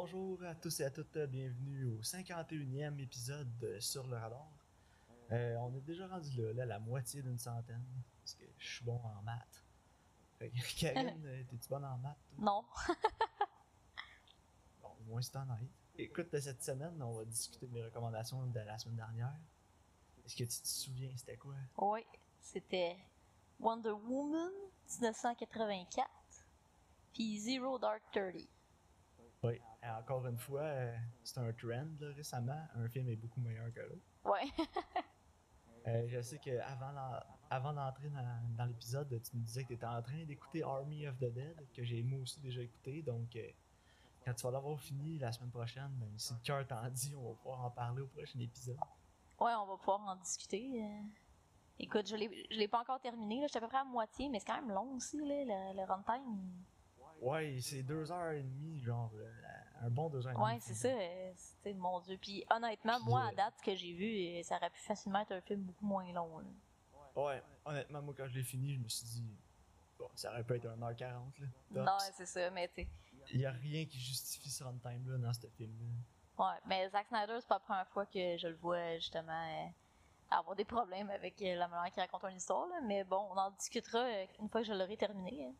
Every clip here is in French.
bonjour à tous et à toutes, bienvenue au 51e épisode de Sur le radar. Euh, on est déjà rendu là, là, la moitié d'une centaine, parce que je suis bon en maths. Fait que, Karine, t'es-tu bonne en maths? toi? Non. Bon, au moins c'est honnête. Écoute, de cette semaine, on va discuter de mes recommandations de la semaine dernière. Est-ce que tu te souviens, c'était quoi? Oui, c'était Wonder Woman 1984, puis Zero Dark Thirty. Oui. Et encore une fois, euh, c'est un trend là, récemment. Un film est beaucoup meilleur que l'autre. Ouais. Euh, je sais qu'avant avant d'entrer dans, dans l'épisode, tu me disais que tu étais en train d'écouter Army of the Dead, que j'ai moi aussi déjà écouté. Donc, euh, quand tu vas l'avoir fini la semaine prochaine, ben, si le cœur t'en dit, on va pouvoir en parler au prochain épisode. ouais, on va pouvoir en discuter. euh. Écoute, je l'ai je l'ai pas encore terminé, là. j'étais à peu près à moitié, mais c'est quand même long aussi, là, le, le runtime. Ouais, c'est deux heures et demie, genre, euh, un bon deux heures et demie. Ouais, c'est ça, euh, c'est mon dieu. Puis honnêtement, Puis, moi, euh, à date, ce que j'ai vu, euh, ça aurait pu facilement être un film beaucoup moins long. Là. Ouais, honnêtement, moi, quand je l'ai fini, je me suis dit, bon, ça aurait pu être 1h40, là. Non, c'est ça, mais tu. Il y a rien qui justifie ce runtime-là dans ce film-là. Ouais, mais Zack Snyder, c'est pas la première fois que je le vois justement euh, avoir des problèmes avec euh, la manière qu'il raconte une histoire, là. mais bon, on en discutera euh, une fois que je l'aurai terminé. hein.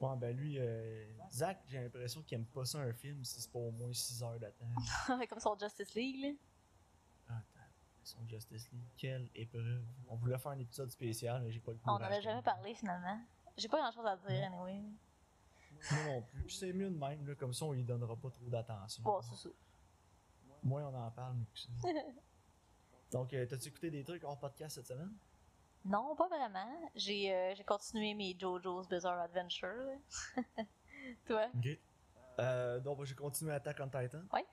Ouais, ben lui, euh, Zach, j'ai l'impression qu'il aime pas ça un film si c'est pas au moins 6 heures de temps. Comme son Justice League. Là. Ah, Attends, son Justice League, quelle épreuve. On voulait faire un épisode spécial, mais j'ai pas le On en courage. a jamais parlé finalement. J'ai pas grand chose à dire, anyway. Moi non plus. Puis c'est mieux de même, là, comme ça on lui donnera pas trop d'attention. Bon, c'est ça. Moins on en parle, mieux que ça. Donc, euh, t'as-tu écouté des trucs hors podcast cette semaine? Non, pas vraiment. J'ai euh, j'ai continué mes JoJo's Bizarre Adventure. Toi? Ok. Euh, donc, j'ai continué Attack on Titan. Ouais.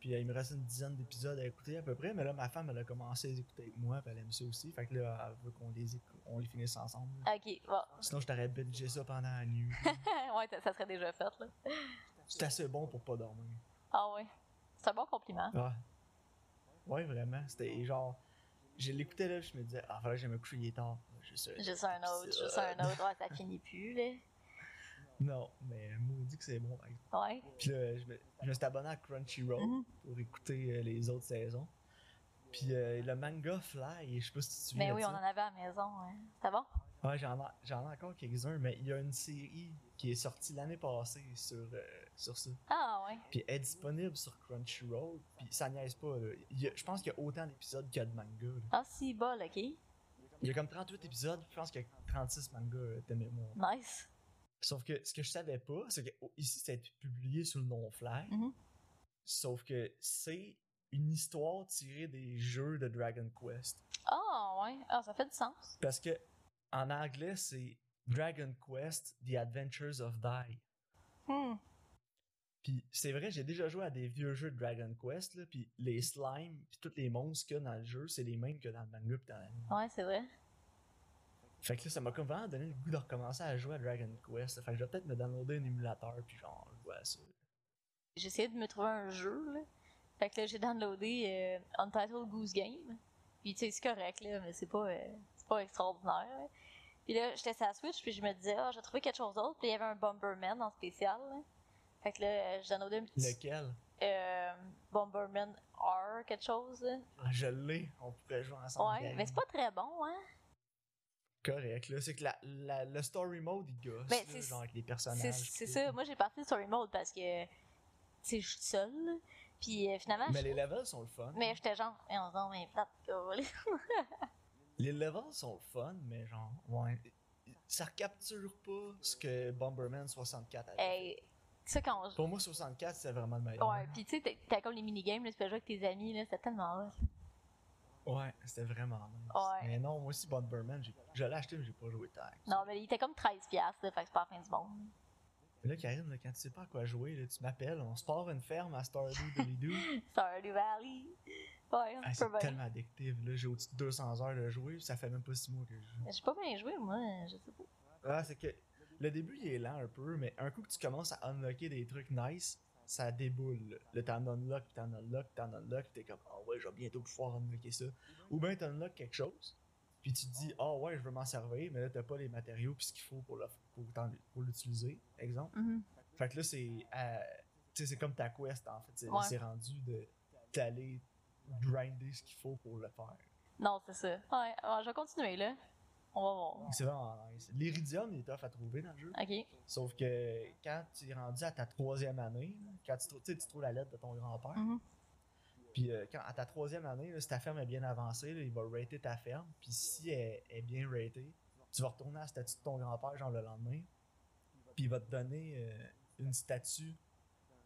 Puis euh, il me reste une dizaine d'épisodes à écouter à peu près, mais là, ma femme, elle a commencé à les écouter avec moi, puis elle aime ça aussi. Fait que là, elle veut qu'on les, on les finisse ensemble. là. Ok, bon. Sinon, je t'aurais bingé ça pendant la nuit. ouais, ça serait déjà fait, là. C'est assez bon pour pas dormir. Ah ouais. C'est un bon compliment. Ouais. Ouais, vraiment. C'était genre. Je l'écoutais là, je me disais, ah, que je me est tard. Juste, Juste un autre, épisode. juste un autre. Ouais, ça finit plus, là. Non, mais maudit que c'est bon. Ouais. Puis là, je me, je me suis abonné à Crunchyroll Mhm. pour écouter euh, les autres saisons. Puis euh, le manga Fly, je sais pas si tu. Mais de oui, ça. on en avait à la maison. Ouais. C'était bon? Ouais, j'en ai, encore quelques-uns, mais il y a une série qui est sortie l'année passée sur, euh, sur ça. Ah ouais. Puis elle est disponible sur Crunchyroll, puis ça niaise pas. Je pense qu'il y a autant d'épisodes qu'il y a de mangas. là. Ah, si, bol, ok. Il y a comme 38 épisodes, je pense qu'il y a 36 mangas euh, de mémoire. Nice. Sauf que ce que je savais pas, c'est que oh, ici, c'est publié sous le nom Fly. Mhm. Sauf que c'est une histoire tirée des jeux de Dragon Quest. Ah ouais. Ah, ça fait du sens. Parce que en anglais, c'est Dragon Quest The Adventures of Die. Hmm. Puis c'est vrai, j'ai déjà joué à des vieux jeux de Dragon Quest, là, puis les slimes, puis tous les monstres qu'il y a dans le jeu, c'est les mêmes que dans le manga pis dans l'anime. Ouais, c'est vrai. Fait que là, ça m'a comme vraiment donné le goût de recommencer à jouer à Dragon Quest. Fait que je vais peut-être me downloader un émulateur, puis genre, jouer à ça. J'ai essayé de me trouver un jeu, là. Fait que là, j'ai downloadé euh, Untitled Goose Game. Puis tu sais, c'est correct, là, mais c'est pas, euh, pas extraordinaire. là. Puis là, j'étais sur la Switch, puis je me disais, ah, j'ai trouvé quelque chose d'autre. Puis il y avait un Bomberman en spécial, là. Fait que là, euh, j'ai downloadé un petit Lequel? Euh, Bomberman R, quelque chose. là. Ah, Je l'ai, on pourrait jouer ensemble. Ouais, mais c'est pas très bon, hein. correct, là. C'est que la, la- le story mode, il gosse, Ben, là, c'est- genre avec les personnages. C'est c'est ça. Moi, j'ai parti de Story Mode parce que, sais, je suis seule. Puis euh, finalement, Mais je- les levels sont le fun. mais j'étais genre, et on se mais plate. Les levels sont le fun, mais genre, ouais. Ça recapture pas ce que Bomberman 64 avait. Hey, quand Pour moi, 64, c'est vraiment le meilleur. Ouais, pis tu sais, t'as- comme les minigames, là, tu peux jouer avec tes amis, là, c'était tellement hot. Ouais, c'était vraiment nice. Ouais. Mais non, moi aussi, Bomberman, je l'ai acheté, mais j'ai pas joué tag. Non, mais il était comme 13$, piastres, là, fait que c'est pas la fin du monde. Mais là, Karine, là, quand tu sais pas à quoi jouer, là, tu m'appelles, on se part une ferme à Stardew Valley. Stardew Valley. Ouais, Ah, c'est tellement addictif, là. J'ai au-dessus de 200 heures de jouer, ça fait même pas 6 mois que je joue. J'ai pas bien joué, moi, je sais pas. Ah, c'est que le début, il est lent un peu, mais un coup que tu commences à unlocker des trucs nice, ça déboule. là. Là, t'en unlock, t'en unlock, t'en unlock, t'es comme, ah ouais, je vais bientôt pouvoir unlocker ça. Ou bien t'unlock quelque chose, puis tu te dis, ah ouais, je veux m'en servir, mais là, t'as pas les matériaux, puis ce qu'il faut pour le- l'utiliser, exemple. Mhm. Fait que là, c'est. euh, c'est comme ta quest en fait. C'est Ouais. c'est rendu de d'aller grinder ce qu'il faut pour le faire. Non, c'est ça. Ouais, je vais continuer, là. On va voir. C'est vraiment nice. L'iridium il est tough à trouver dans le jeu. Ok. Sauf que quand tu es rendu à ta troisième année, quand tu, trou- tu trouves la lettre de ton grand-père, Mhm. puis euh, quand, à ta troisième année, là, si ta ferme est bien avancée, là, il va rater ta ferme. Puis si elle est bien ratée, tu vas retourner à la statue de ton grand-père, genre le lendemain. Puis il va te donner euh, une statue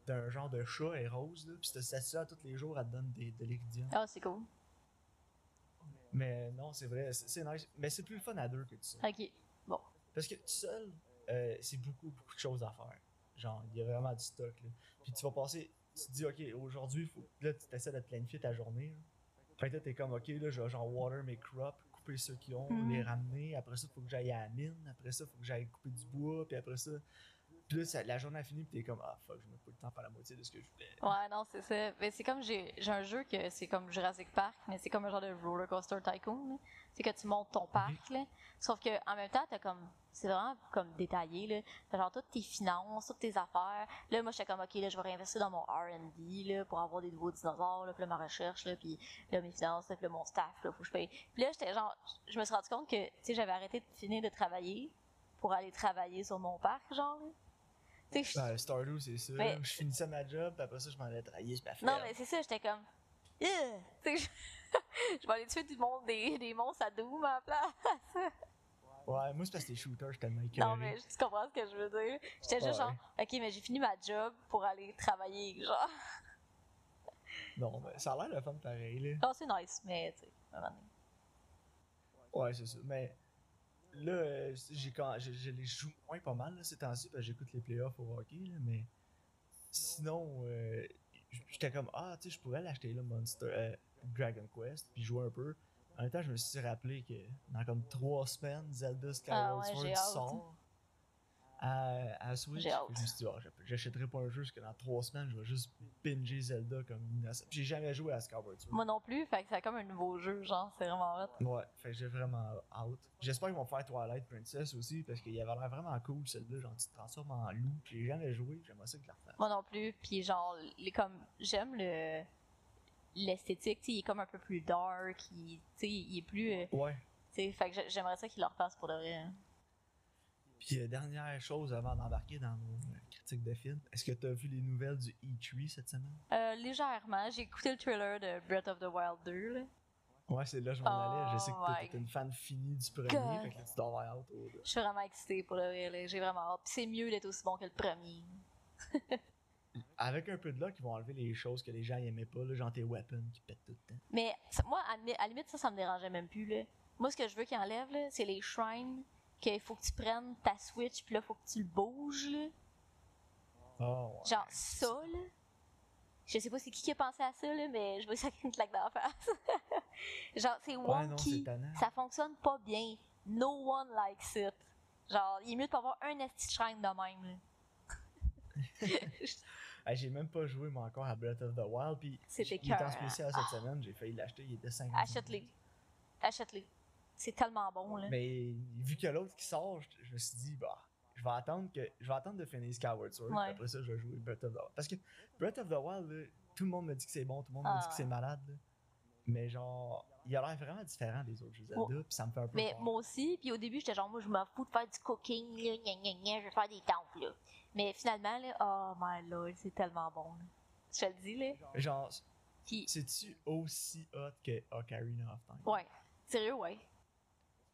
d'un genre de chat et rose. Là, puis cette statue-là, tous les jours, elle te donne des, de l'iridium. Ah, c'est cool. Mais non, c'est vrai, c'est nice. Mais c'est plus le fun à deux que tout seul. Ok. Bon. Parce que tout seul, euh, c'est beaucoup, beaucoup de choses à faire. Genre, il y a vraiment du stock. Là. Puis tu vas passer, tu te dis, OK, aujourd'hui, faut... là, tu essaies de planifier ta journée. Là. Fait que là, t'es comme, OK, là, je vais genre water mes crops, couper ceux qui ont, Mhm. les ramener. Après ça, il faut que j'aille à la mine. Après ça, il faut que j'aille couper du bois. Puis après ça, puis là, ça- la journée a fini, puis t'es comme, ah fuck, je n'ai pas le temps faire la moitié de ce que je voulais. Ouais, non, c'est ça. Mais c'est comme j'ai j'ai un jeu que c'est comme Jurassic Park, mais c'est comme un genre de roller coaster tycoon. C'est que tu montes ton parc, là. Sauf que en même temps, t'as comme. C'est vraiment comme détaillé, là. T'as genre toutes tes finances, toutes tes affaires. Là, moi, j'étais comme, ok, là, je vais réinvestir dans mon RD, là, pour avoir des nouveaux dinosaures, là, puis là, ma recherche, là, puis là, mes finances, là, puis là, mon staff, là, faut que je paye. Puis là, j'étais genre. Je me suis rendu compte que, tu sais, j'avais arrêté de finir de travailler pour aller travailler sur mon parc, genre, là. Je- Ben, Stardew, c'est ça. Mais- Je finissais ma job, puis après ça, je m'en allais travailler ma Non, mais c'est ça, j'étais comme. Sais, je... je vais aller tuer du monde, des, des monstres à Doom la place. Ouais, moi, c'est parce que les shooters, je suis tellement non, mais tu comprends ce que je veux dire? J'étais juste genre, ok, mais j'ai fini ma job pour aller travailler, genre. Non, mais ça a l'air le fun pareil, là. Non, c'est nice, mais tu sais, à un moment donné. Ouais, c'est ça. Mais là, euh, j'ai quand je, je les joue moins pas mal là, ces temps-ci parce que j'écoute les playoffs au hockey, là, mais sinon, euh, j'étais comme ah, tu sais, je pourrais l'acheter là, Monster euh, Dragon Quest, puis jouer un peu. En même temps, je me suis rappelé que dans comme trois semaines, Zelda Skyward Ah ouais, Sword hâte. sort à, à Switch. Je me suis dit, j'ach- j'achèterai pas un jeu parce que dans trois semaines, je vais juste binger Zelda comme une innocent. J'ai jamais joué à Skyward Sword. Moi non plus, fait que c'est comme un nouveau jeu, genre, c'est vraiment hot. Ouais, fait que j'ai vraiment hâte. J'espère qu'ils vont faire Twilight Princess aussi parce qu'il avait l'air vraiment cool celle-là. Genre, tu te transformes en loup. J'ai jamais joué, j'aimerais ça que la refasse. Moi non plus, puis genre, les, comme, j'aime le l'esthétique, tu sais, il est comme un peu plus dark, il, tu sais, il est plus, euh, Ouais. tu sais, fait que j'ai- j'aimerais ça qu'il le refasse pour de vrai. Puis euh, dernière chose avant d'embarquer dans nos euh, critiques de films, est-ce que tu as vu les nouvelles du E3 cette semaine? Euh, légèrement, j'ai écouté le trailer de Breath of the Wild 2, là. Ouais, c'est là que je m'en allais. Je sais que Oh t'es une fan finie du premier, God. fait que là, tu dois avoir hâte Je suis vraiment excitée pour le vrai. J'ai vraiment hâte. Puis c'est mieux d'être aussi bon que le premier. Avec un peu de luck, ils vont enlever les choses que les gens aimaient pas, là, genre tes weapons qui pètent tout le temps. Mais ça- moi, à, la- à la limite, ça, ça me dérangeait même plus, là. Moi, ce que je veux qu'ils enlèvent, là, c'est les shrines, qu'il faut que tu prennes ta Switch, puis là, faut que tu le bouges, là. Ah, ouais. Genre, ça, là. Je sais pas c'est qui qui a pensé à ça, là, mais je veux ça une claque d'en face. Genre, c'est Ouais, non, wonky. tannant. ça fonctionne pas bien. No one likes it. Genre, il est mieux de pas avoir un esti shrine de même, là. Ah, j'ai même pas joué, moi, encore à Breath of the Wild. Puis, C'était il en écœurant. spécial cette semaine, j'ai failli l'acheter, il était 50 Achète-les. Achète-les. C'est tellement bon, là. Mais vu que l'autre qui sort, je, je me suis dit, bah, je vais attendre que je vais attendre de finir Skyward Sword. Ouais. Après ça, je vais jouer Breath of the Wild. Parce que Breath of the Wild, là, tout le monde me dit que c'est bon, tout le monde me Ah dit que c'est ouais. malade. là. Mais genre, il a l'air vraiment différent des autres jeux Zelda, Oh. puis ça me fait un peu Mais peur. moi aussi, puis au début, j'étais genre, moi, je m'en fous de faire du cooking, là, gna gna gna, je vais faire des temples, là. Mais finalement, là, oh my lord, c'est tellement bon, là. Je te le dis, là. Genre, Puis, c'est-tu aussi hot que Ocarina of Time? ouais. Sérieux, ouais.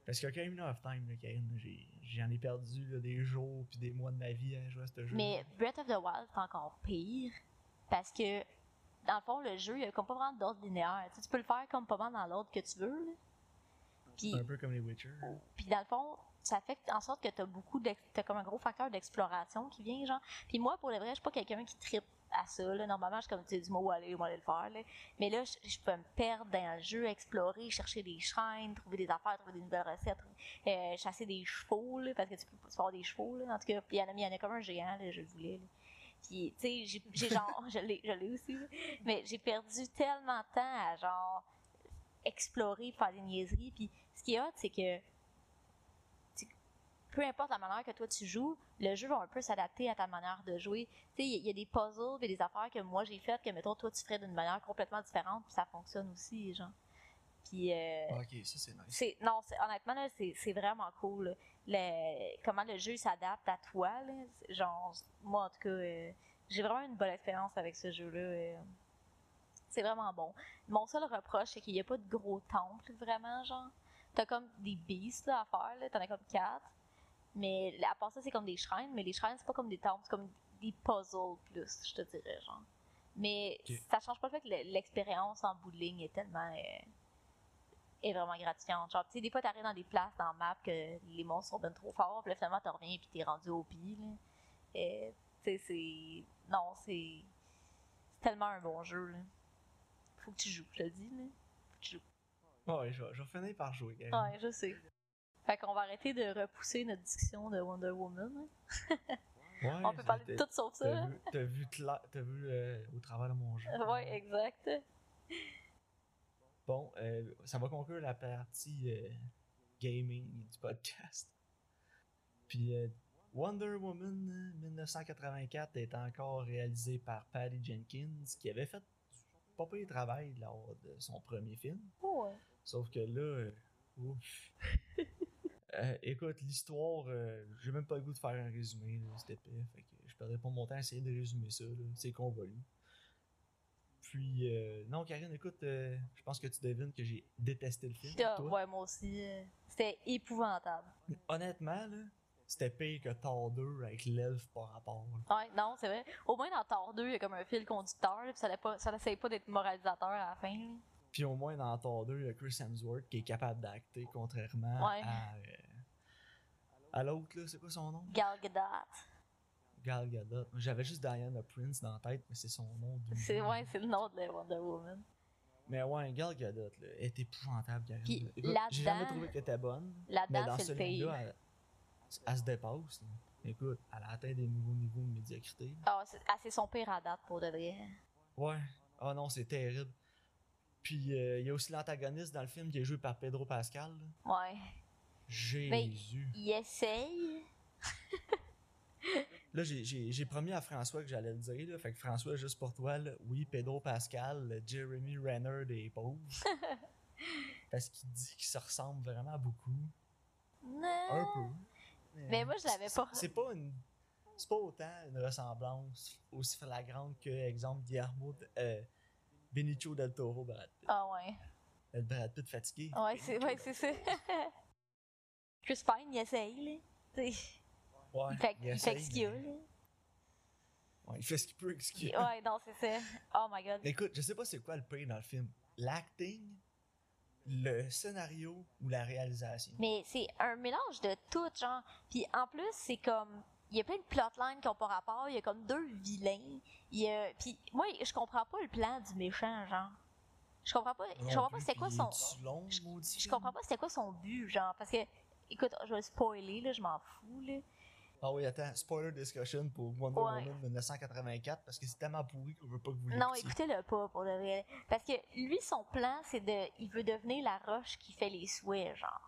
Parce qu'Ocarina of Time, là, Karine, là, j'ai- j'en ai perdu là, des jours puis des mois de ma vie à jouer à ce jeu. Mais Breath of the Wild, c'est encore pire. Parce que, dans le fond, le jeu, il y a comme pas vraiment d'ordre linéaire. Tu, sais, tu peux le faire comme pas mal dans l'ordre que tu veux, là. Un peu comme les Witcher. Puis dans le fond, ça fait en sorte que t'as beaucoup t'as comme un gros facteur d'exploration qui vient, genre. Puis moi, pour le vrai, je suis pas quelqu'un qui tripe à ça. Normalement, je suis comme, tu du mot où aller, où aller le faire. Mais là, je, peux me perdre dans le jeu, explorer, chercher des shrines, trouver des affaires, trouver des nouvelles recettes, euh, chasser des chevaux, parce que tu peux, tu peux avoir des chevaux, là. En tout cas, puis il y en a, il y en a comme un géant, je le voulais. Puis, tu sais, j'ai- genre, je l'ai aussi. Mais j'ai perdu tellement de temps à, genre, explorer, faire des niaiseries. Puis ce qui est hot, c'est que peu importe la manière que toi tu joues, le jeu va un peu s'adapter à ta manière de jouer. Tu sais, il y, y a des puzzles et des affaires que moi j'ai faites que, mettons, toi tu ferais d'une manière complètement différente, puis ça fonctionne aussi, genre. Puis, euh, Ok, ça c'est nice. non honnêtement là c'est vraiment cool. Le- comment le jeu s'adapte à toi là. Genre moi en tout cas euh, j'ai vraiment une bonne expérience avec ce jeu là c'est vraiment bon mon seul reproche c'est qu'il n'y a pas de gros temples vraiment genre t'as comme des beasts là, à faire là t'en as comme quatre mais à part ça c'est comme des shrines mais les shrines c'est pas comme des temples c'est comme des puzzles plus je te dirais genre mais ça change pas le fait que le- l'expérience en bout de ligne est tellement euh, est vraiment gratifiante. Genre, tu sais, des fois, t'arrives dans des places dans la map que les monstres sont ben trop forts, puis là, finalement, tu reviens puis t'es rendu au là. Et, tu sais, c'est. Non, c'est. C'est tellement un bon jeu, là. Faut que tu joues, je te le dis, là. Faut que tu joues. Ouais, je vais, je vais finir par jouer. Karine. Ouais, je sais. Fait qu'on va arrêter de repousser notre discussion de Wonder Woman. hein. Ouais, On peut parler de tout sauf ça. T'as vu, t'as vu, t'as vu euh, au travers de mon jeu. Ouais, exact. Bon, euh, ça va conclure la partie euh, gaming du podcast. Puis euh, Wonder Woman euh, 1984 est encore réalisé par Patty Jenkins, qui avait fait du pas pire travail lors de son premier film. Ouais. Sauf que là, ouf. Euh, écoute, l'histoire, euh, j'ai même pas le goût de faire un résumé, c'était épais. Fait que je perdrai pas mon temps à essayer de résumer ça, c'est convolu. Puis, euh, non, Karine, écoute, euh, je pense que tu devines que j'ai détesté le film. Ah, toi? ouais, moi aussi. C'était épouvantable. Honnêtement, là, c'était pire que Thor 2 avec l'elfe par rapport. Ouais, non, c'est vrai. Au moins dans Thor 2, il y a comme un fil conducteur, là, puis ça n'essaye pas, ça pas d'être moralisateur à la fin. là. Puis au moins dans Thor 2, il y a Chris Hemsworth qui est capable d'acter, contrairement Ouais. à, euh, à l'autre, là, c'est quoi son nom? Gal Gadot. Gal Gadot. J'avais juste Diana Prince dans la tête, mais c'est son nom. du C'est ouais, c'est le nom de Wonder Woman. Mais ouais, Gal Gadot, là, elle est épouvantable. Puis là. Écoute, J'ai là-dedans- jamais trouvé qu'elle était bonne. Là-dedans, dans c'est le pire. elle, elle se dépasse. là. Écoute, elle a atteint des nouveaux niveaux de médiocrité. Ah, c'est ah, c'est son pire à date pour de vrai. Ouais. Ah non, c'est terrible. Puis euh, il y a aussi l'antagoniste dans le film qui est joué par Pedro Pascal. là. Ouais. Jésus. Il essaye. Là, j'ai- promis à François que j'allais le dire. Là. Fait que François, juste pour toi, là, oui, Pedro Pascal, Jeremy Renner des pauvres. Parce qu'il dit qu'il se ressemble vraiment beaucoup. Un peu. Mais moi, je l'avais pas. C'est pas une. C'est pas autant une ressemblance aussi flagrante que, exemple, Guillermo, de- euh, Benicio del Toro, Brad Pitt. Ah ouais. Le Brad Pitt fatigué. Ouais, c'est ouais, c'est ça. Chris Pine, il essaye, là. Ouais, il fait, il fait essaye, ce qu'il. Ouais, il fait ce qu'il peut avec ce qu'il. Ouais, non, c'est ça. Oh my god. Écoute, je sais pas c'est quoi le pire dans le film. L'acting, le scénario ou la réalisation. Mais c'est un mélange de tout, genre. Puis en plus, c'est comme. Il y a plein de plotlines qui ont pas rapport. Il y a comme deux vilains. Il y a... Puis moi, je comprends pas le plan du méchant, genre. Je comprends pas. Je comprends pas c'était quoi son. Je, je comprends pas c'était quoi son but, genre. Parce que. Écoute, je vais spoiler, là, je m'en fous, là. Ah oui, attends, spoiler discussion pour Wonder Ouais. Woman 1984 parce que c'est tellement pourri qu'on veut pas que vous Non, écoutez-le pas, pour de vrai. Parce que lui, son plan, c'est de. Il veut devenir la roche qui fait les souhaits, genre.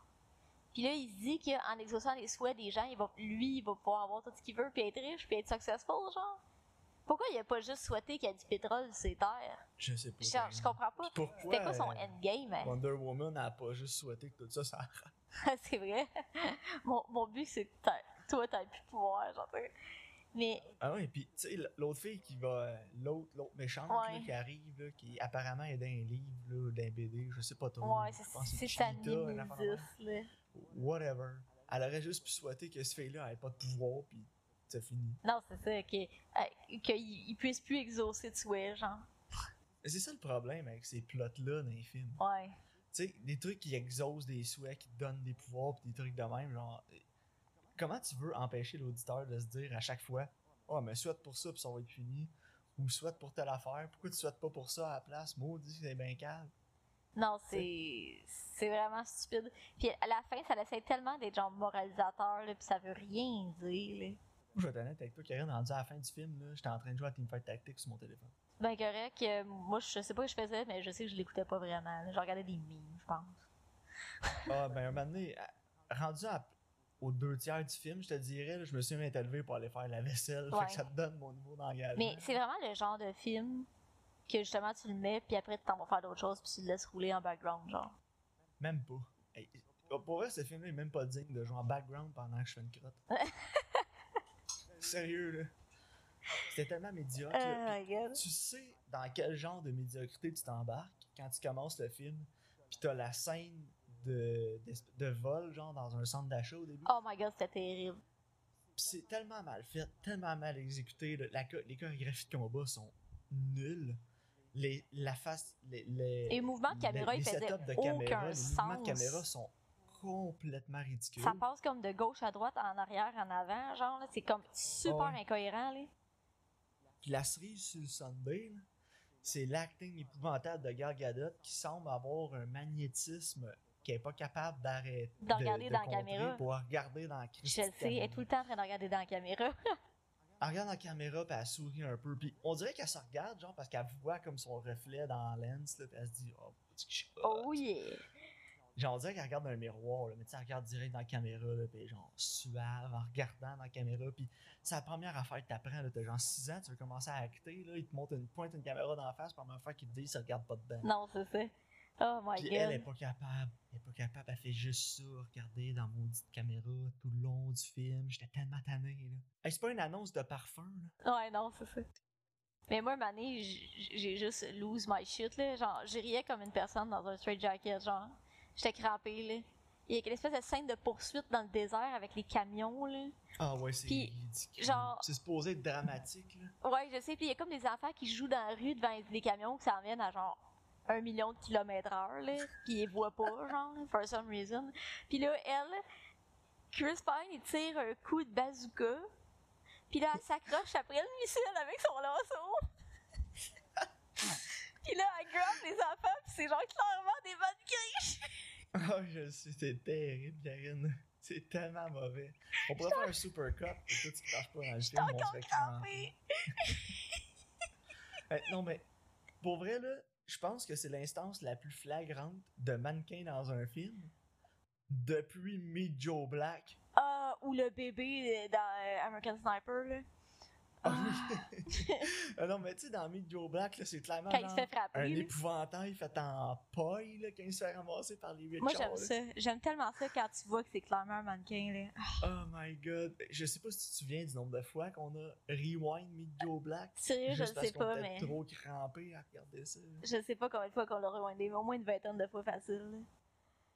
Puis là, il se dit qu'en exaucant les souhaits des gens, il va, lui, il va pouvoir avoir tout ce qu'il veut, puis être riche, puis être successful, genre. Pourquoi il a pas juste souhaité qu'il y ait du pétrole sur ses terres? Je sais pas. Je, par je comprends pas. Pourquoi, C'était quoi son euh, endgame? hein? Wonder Woman n'a pas juste souhaité que tout ça s'arrête. c'est vrai. mon, mon but, c'est que toi, t'as plus de pouvoir, genre. Mais, Ah ouais, puis tu sais, l'autre fille qui va. euh, L'autre l'autre méchante Ouais. là, qui arrive, là, qui apparemment est dans un livre, là, d'un BD, je sais pas trop. ouais, c'est que c'est Cheetah, là. Whatever. Elle aurait juste pu souhaiter que ce fille-là ait pas de pouvoir, puis c'est fini. Non, c'est ça, que- euh, qu'il il puisse plus exaucer de souhaits, genre. C'est ça le problème avec ces plots-là dans les films. Ouais. Tu sais, des trucs qui exaucent des souhaits, qui donnent des pouvoirs, pis des trucs de même, genre. euh, Comment tu veux empêcher l'auditeur de se dire à chaque fois, oh, mais souhaite pour ça, puis ça va être fini, ou souhaite pour telle affaire, pourquoi tu souhaites pas pour ça à la place, maudit, c'est bien calme. Non, c'est c'est vraiment stupide. Puis à la fin, ça essaie tellement d'être genre moralisateur, là, puis ça veut rien dire, là. Je vais être honnête avec toi, Karine, rendu à la fin du film, là, j'étais en train de jouer à Teamfight Tactics sur mon téléphone. Ben correct, euh, moi je sais pas ce que je faisais, mais je sais que je l'écoutais pas vraiment. là. Je regardais des memes, je pense. Ah, ben, un moment donné, rendu à. aux deux tiers du film, je te dirais. là, je me suis même élevé pour aller faire la vaisselle. Fait que ça te donne mon niveau d'engagement. Mais c'est vraiment le genre de film que justement tu le mets, puis après tu t'en vas faire d'autres choses, puis tu le laisses rouler en background, genre. Même pas. Hey, pour vrai, ce film-là est même pas digne de jouer en background pendant que je fais une crotte. Sérieux, là. C'était tellement médiocre. là. Oh. Tu sais dans quel genre de médiocrité tu t'embarques quand tu commences le film, pis t'as la scène de, de vol, genre dans un centre d'achat au début. Oh my god, c'était terrible. Pis c'est tellement mal fait, tellement mal exécuté. La les chorégraphies de combat sont nulles. Les, la face, les, les, Les mouvements de caméra, ils faisaient de aucun caméra, les mouvements de sens. caméra sont complètement ridicules. Ça passe comme de gauche à droite, en arrière, en avant, genre, c'est comme super incohérent, là. Puis la cerise sur le Sunday, c'est l'acting épouvantable de Gal Gadot qui semble avoir un magnétisme qui est pas capable d'arrêter De regarder dans la caméra. pour regarder dans la Je le sais, elle est tout le temps en train de regarder dans la caméra. Elle regarde la caméra puis elle sourit un peu puis on dirait qu'elle se regarde genre parce qu'elle voit comme son reflet dans la lens là, puis elle se dit oh. Oh yeah! genre on dirait qu'elle regarde dans un miroir là, mais tu sais elle regarde direct dans la caméra là, puis genre suave en regardant dans la caméra puis c'est la première affaire que t'apprends là t'as genre 6 ans tu veux commencer à acter là ils te montrent une pointe une caméra dans la face première fois qu'ils te disent ça regarde pas dedans Non, c'est ça. Oh my Puis god. elle est pas capable. Elle est pas capable. Elle fait juste ça, regarder dans maudite caméra tout le long du film. J'étais tellement tanné. Hey, c'est pas une annonce de parfum, là. Ouais, non, c'est ça. Mais moi, Mané, j'ai juste lose my shit, là. Genre, je riais comme une personne dans un straight jacket, genre. J'étais crampée, là. Il y a une espèce de scène de poursuite dans le désert avec les camions, là. Ah ouais, c'est ridicule. genre- C'est supposé être dramatique, là. Ouais, je sais. Puis il y a comme des enfants qui jouent dans la rue devant des camions qui s'en viennent à genre un million de kilomètres heure, là. Puis ils les voient pas, genre, for some reason. Puis là, elle, Chris Pine, il tire un coup de bazooka. Puis là, elle s'accroche après le missile avec son lasso. puis là, elle grab les enfants, puis c'est genre clairement des bonnes criches. Ah, je le sais, c'est terrible, Karine. C'est tellement mauvais. On pourrait faire un super cut, et toi, tu craches pas dans le film, on encore. Hey, non, mais pour vrai, là, je pense que c'est l'instance la plus flagrante de mannequin dans un film depuis Meet Joe Black. Ah, ou le bébé dans euh, American Sniper, là. Ah oui. Ah non, mais tu sais, dans Meet Joe Black, là, c'est clairement Quand il se fait frapper. un là. épouvantail fait en paille là, quand il se fait ramasser par les huit Moi, j'aime ça. J'aime tellement ça quand tu vois que c'est clairement un mannequin, là. Oh my god. Je sais pas si tu te souviens du nombre de fois qu'on a rewind Meet Joe Black. Sérieux, je parce sais pas, mais. trop crampé à regarder ça. Je sais pas combien de fois qu'on l'a rewindé, mais au moins une vingtaine de fois facile. là.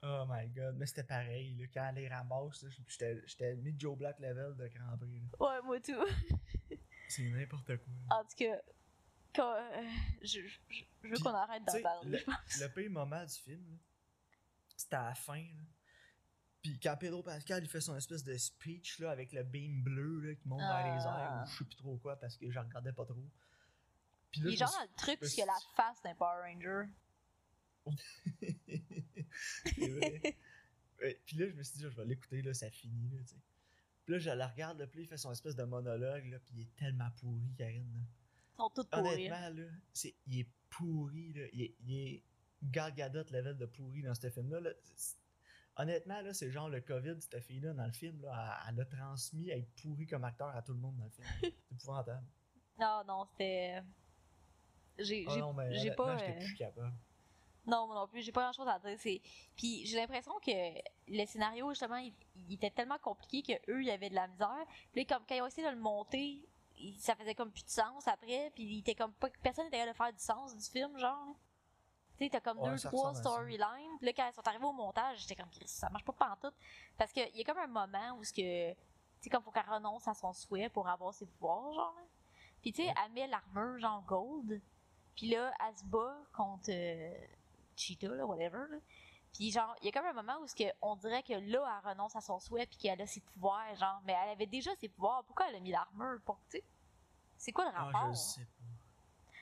Oh my god. Mais c'était pareil. Là, quand elle les ramasse, j'étais Meet Joe Black level de crampé. là. Ouais, moi tout. C'est n'importe quoi. En tout cas, quand, euh, je, je, je veux qu'on arrête d'en parler, le- je pense. Le pire moment du film, c'était à la fin. Là. Puis quand Pedro Pascal il fait son espèce de speech là, avec le beam bleu là, qui monte vers les airs, Ah. ou je sais plus trop quoi parce que je regardais pas trop. Puis là, Il est genre dans le truc parce a la face d'un Power Ranger. c'est vrai. Ouais, Puis là, je me suis dit, je vais l'écouter, là, ça finit, là, tu sais. Puis là, je la regarde, là, puis il fait son espèce de monologue, là, puis il est tellement pourri, Karine. Ils sont tous pourris. hein. Honnêtement, là, il est pourri, là. Il est, il est Gadot level de pourri dans ce film-là. là. Honnêtement, là, c'est genre le COVID, cette fille-là, dans le film, là, elle, elle a transmis à être pourri comme acteur à tout le monde dans le film. C'est épouvantable. Non, non, c'était. J'ai Ah non, mais j'ai honnêtement, pas. j'étais euh, plus capable. Non, moi non plus, j'ai pas grand chose à dire. Puis j'ai l'impression que le scénario, justement, il, il était tellement compliqué qu'eux, ils avaient de la misère. Puis là, comme quand ils ont essayé de le monter, ça faisait comme plus de sens après. Puis il était comme pas. Personne n'était capable de faire du sens du film, genre. Tu sais, t'as comme Ouais, deux, trois storylines. Puis là, quand ils sont arrivés au montage, j'étais comme, ça marche pas pantoute. Parce qu'il y a comme un moment où ce que. Tu sais, comme faut qu'elle renonce à son souhait pour avoir ses pouvoirs, genre. Puis tu sais, Ouais. elle met l'armure, genre gold. Puis là, elle se bat contre euh, Cheetah, là, whatever. Là. Puis genre, il y a comme un moment où que, on dirait que là, elle renonce à son souhait puis qu'elle a ses pouvoirs, genre. Mais elle avait déjà ses pouvoirs. Pourquoi elle a mis l'armure? Pour, c'est quoi le Ah, rapport? je sais pas.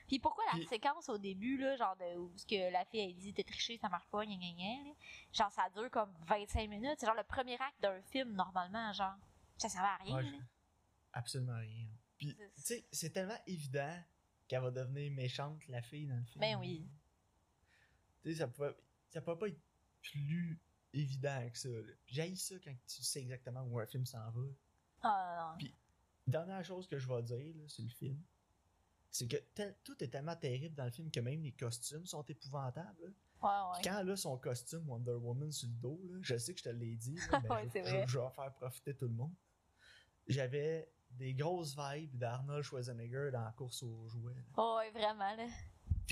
Puis pourquoi la Puis- séquence au début, là, genre, de, où ce que la fille, elle dit, t'es triché, ça marche pas, gna gna gna, là, genre, ça dure comme 25 minutes. C'est genre le premier acte d'un film, normalement, genre. Ça servait à rien, Ouais, je- Absolument rien. Puis, C'est- tu sais, c'est tellement évident qu'elle va devenir méchante, la fille, dans le film. Ben oui. Tu sais, ça pouvait, ça pouvait pas être plus évident que ça. J'ai ça quand tu sais exactement où un film s'en va. Ah non. Puis- Dernière chose que je vais dire là, sur le film, c'est que tel- tout est tellement terrible dans le film que même les costumes sont épouvantables. là. Ouais, ouais. Quand a son costume Wonder Woman sur le dos, là, je sais que je te l'ai dit, là, mais Ouais, je, je- je vais en faire profiter tout le monde. J'avais des grosses vibes d'Arnold Schwarzenegger dans la course aux jouets. là. Oh, ouais, vraiment, là.